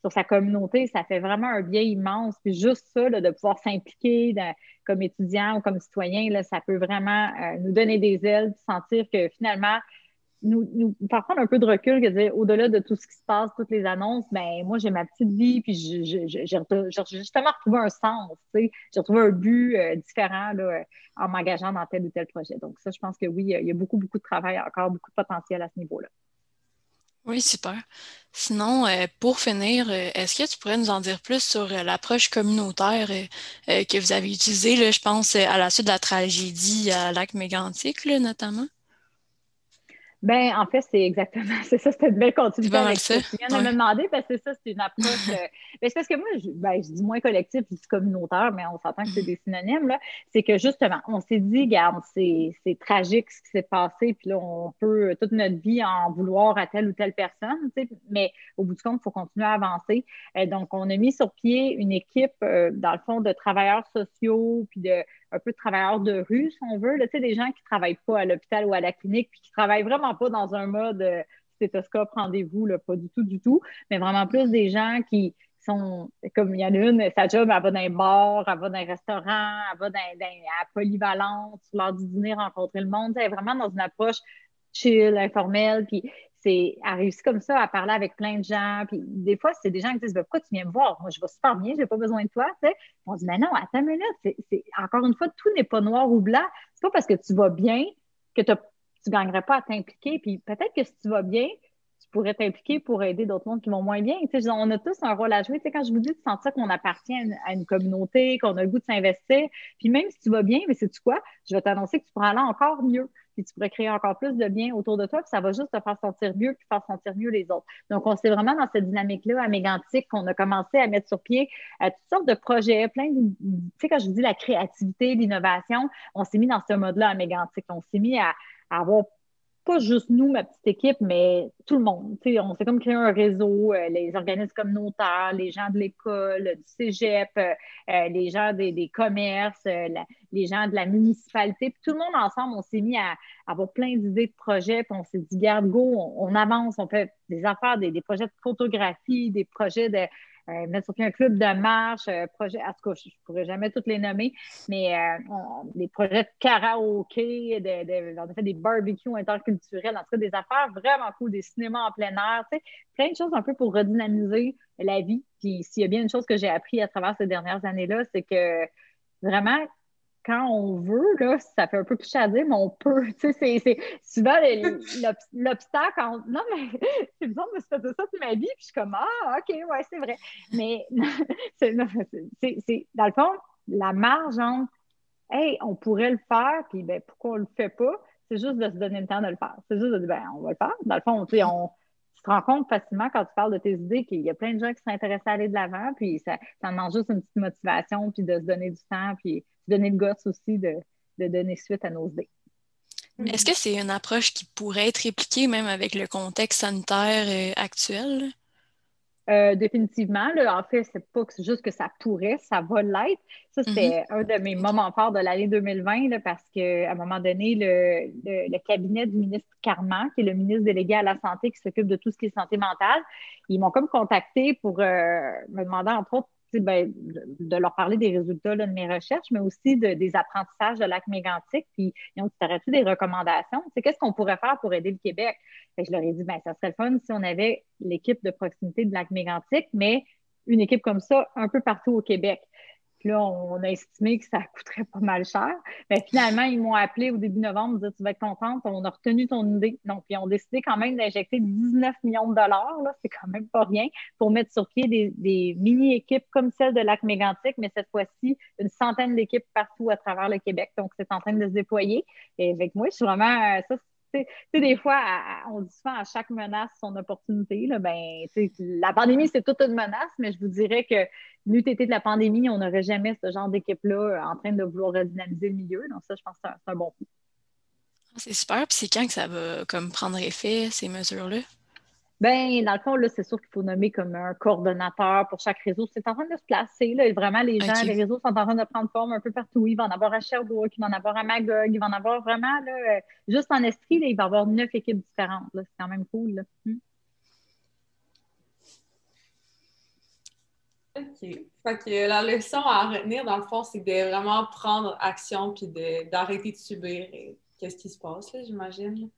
sur sa communauté, ça fait vraiment un bien immense. Puis juste ça, de pouvoir s'impliquer comme étudiant ou comme citoyen, là, ça peut vraiment euh, nous donner des ailes, sentir que finalement, nous, nous prendre un peu de recul, que dire au-delà de tout ce qui se passe, toutes les annonces, ben moi j'ai ma petite vie, puis j'ai justement retrouvé un sens, j'ai retrouvé un but euh, différent là, euh, en m'engageant dans tel ou tel projet. Donc ça, je pense que oui, il y a beaucoup, beaucoup de travail, encore beaucoup de potentiel à ce niveau-là. Oui, super. Sinon, euh, pour finir, est-ce que tu pourrais nous en dire plus sur l'approche communautaire que vous avez utilisée, je pense, à la suite de la tragédie à Lac Mégantic, notamment? Ben, en fait, c'est exactement, c'est ça, c'était une belle continuité avec ça. Tu viens de me demander, parce que ça, c'est une approche. Euh, ben, c'est parce que moi, je, ben, je dis moins collectif, je dis communautaire, mais on s'entend que c'est des synonymes, là. C'est que justement, on s'est dit, garde, c'est tragique ce qui s'est passé, puis là, on peut toute notre vie en vouloir à telle ou telle personne, tu sais, mais au bout du compte, il faut continuer à avancer. Euh, donc, on a mis sur pied une équipe, euh, dans le fond, de travailleurs sociaux, puis de un peu de travailleurs de rue, si on veut, là, des gens qui ne travaillent pas à l'hôpital ou à la clinique, puis qui travaillent vraiment pas dans un mode euh, stéthoscope, rendez-vous, pas du tout, du tout, mais vraiment plus des gens qui sont, comme il y en a une, sa job, elle va dans un bar, elle va dans un restaurant, elle va dans, dans à polyvalente, l'heure du dîner, rencontrer le monde, elle vraiment dans une approche chill, informelle, puis c'est à réussir comme ça à parler avec plein de gens. Puis des fois, c'est des gens qui disent ben, Pourquoi tu viens me voir? Moi, je vais super bien, je n'ai pas besoin de toi. On dit Mais non, attends une minute. Encore une fois, tout n'est pas noir ou blanc. C'est pas parce que tu vas bien que tu ne gagnerais pas à t'impliquer. Puis peut-être que si tu vas bien, tu pourrais t'impliquer pour aider d'autres mondes qui vont moins bien. on a tous un rôle à jouer. quand je vous dis de sentir qu'on appartient à une, communauté, qu'on a le goût de s'investir, puis même si tu vas bien, mais c'est tu quoi? Je vais t'annoncer que tu pourras aller encore mieux puis tu pourrais créer encore plus de bien autour de toi, puis ça va juste te faire sentir mieux, puis faire sentir mieux les autres. Donc, on s'est vraiment dans cette dynamique-là à Mégantic qu'on a commencé à mettre sur pied toutes sortes de projets, plein de, tu sais, quand je vous dis la créativité, l'innovation, on s'est mis dans ce mode-là à Mégantic. On s'est mis à, avoir pas juste nous, ma petite équipe, mais tout le monde. on s'est comme créé un réseau, euh, les organismes communautaires, les gens de l'école, du cégep, euh, euh, les gens des, commerces, les gens de la municipalité. Puis tout le monde ensemble, on s'est mis à, avoir plein d'idées de projets. Puis on s'est dit, garde, go, on, avance, on fait des affaires, des, projets de photographie, des projets de euh, mettre sur pied un club de marche, projet, en tout cas, je ne pourrais jamais toutes les nommer, mais des projets de karaoké, de, on a fait des barbecues interculturels, en tout cas, des affaires vraiment cool, des cinémas en plein air, tu sais, plein de choses un peu pour redynamiser la vie. Puis s'il y a bien une chose que j'ai appris à travers ces dernières années-là, c'est que vraiment, quand on veut, là, ça fait un peu cliché à dire, mais on peut. Tu sais, c'est souvent l'obstacle. Non, mais c'est bizarre de se faire ça toute ma vie, puis je suis comme Ah, OK, ouais, c'est vrai. Mais c'est dans le fond, la marge entre Hey, on pourrait le faire, puis ben, pourquoi on le fait pas? C'est juste de se donner le temps de le faire. C'est juste de dire, ben, on va le faire. Dans le fond, tu sais, on, te rends compte facilement quand tu parles de tes idées qu'il y a plein de gens qui sont intéressés à aller de l'avant, puis ça, demande juste une petite motivation, puis de se donner du temps, puis donner le gosse aussi de, donner suite à nos idées. Est-ce que c'est une approche qui pourrait être répliquée même avec le contexte sanitaire euh, actuel? Euh, définitivement. Là, en fait, c'est pas juste que ça pourrait, ça va l'être. Ça, c'était mm-hmm. un de mes moments forts de l'année 2020 là, parce qu'à un moment donné, le, cabinet du ministre Carman, qui est le ministre délégué à la santé qui s'occupe de tout ce qui est santé mentale, ils m'ont comme contacté pour euh, me demander, entre autres, ben, de, leur parler des résultats de mes recherches, mais aussi des apprentissages de lac mégantic. Puis, ils ont dit, tu des recommandations? C'est qu'est-ce qu'on pourrait faire pour aider le Québec? je leur ai dit, ben, ça serait fun si on avait l'équipe de proximité de lac mégantic, mais une équipe comme ça un peu partout au Québec là, on a estimé que ça coûterait pas mal cher. Mais finalement, ils m'ont appelé au début novembre, dit Tu vas être contente, on a retenu ton idée. Donc, ils ont décidé quand même d'injecter 19 millions de dollars, là, c'est quand même pas rien, pour mettre sur pied des, mini-équipes comme celle de Lac Mégantic, mais cette fois-ci, une centaine d'équipes partout à travers le Québec. Donc, c'est en train de se déployer. Et avec moi, je suis vraiment. Ça, tu sais, des fois, on dit souvent à chaque menace son opportunité. Là, ben, la pandémie, c'est toute une menace, mais je vous dirais que été de la pandémie, on n'aurait jamais ce genre d'équipe-là euh, en train de vouloir redynamiser le milieu. Donc, ça, je pense que c'est un, bon coup. C'est super. Puis c'est quand que ça va comme prendre effet, ces mesures-là? Ben, dans le fond, là, c'est sûr qu'il faut nommer comme un coordonnateur pour chaque réseau. C'est en train de se placer. Là, vraiment, les gens, les réseaux sont en train de prendre forme un peu partout. Il va en avoir à Sherbrooke, il va en avoir à Magog, il va en avoir vraiment, là, euh, juste en Estrie, là, il va y avoir neuf équipes différentes. C'est quand même cool. Là. Hmm. OK. Fait que la leçon à retenir, dans le fond, c'est de vraiment prendre action puis d'arrêter de, subir. Qu'est-ce qui se passe, là, j'imagine?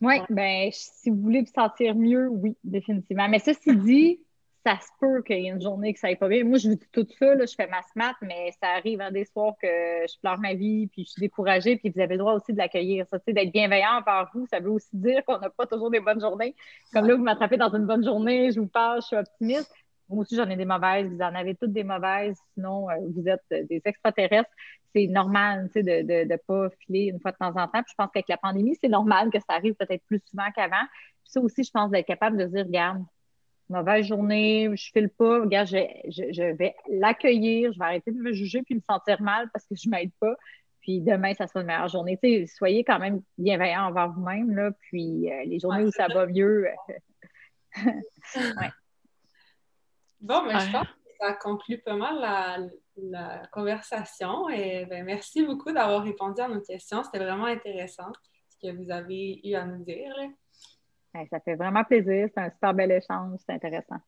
Oui, ben, si vous voulez vous sentir mieux, oui, définitivement. Mais ceci dit, ça se peut qu'il y ait une journée que ça aille pas bien. Moi, je vis tout ça, là, je fais ma smart, mais ça arrive un des soirs que je pleure ma vie, puis je suis découragée, puis vous avez le droit aussi de l'accueillir. Ça, d'être bienveillant envers vous, ça veut aussi dire qu'on n'a pas toujours des bonnes journées. Comme là, vous m'attrapez dans une bonne journée, je vous parle, je suis optimiste. Moi aussi, j'en ai des mauvaises. Vous en avez toutes des mauvaises. Sinon, euh, vous êtes des extraterrestres. C'est normal de ne de, pas filer une fois de temps en temps. Puis je pense qu'avec la pandémie, c'est normal que ça arrive peut-être plus souvent qu'avant. Puis ça aussi, je pense d'être capable de dire, regarde, mauvaise journée, je file pas, regarde, je, je, vais l'accueillir, je vais arrêter de me juger puis me sentir mal parce que je m'aide pas. Puis demain, ça sera une meilleure journée. soyez quand même bienveillant envers vous-même, là. Puis euh, les journées où ça va mieux. ouais. Bon, mais je pense que ça conclut pas mal la, conversation. Et ben, merci beaucoup d'avoir répondu à nos questions. C'était vraiment intéressant ce que vous avez eu à nous dire. ça fait vraiment plaisir. C'est un super bel échange. C'est intéressant.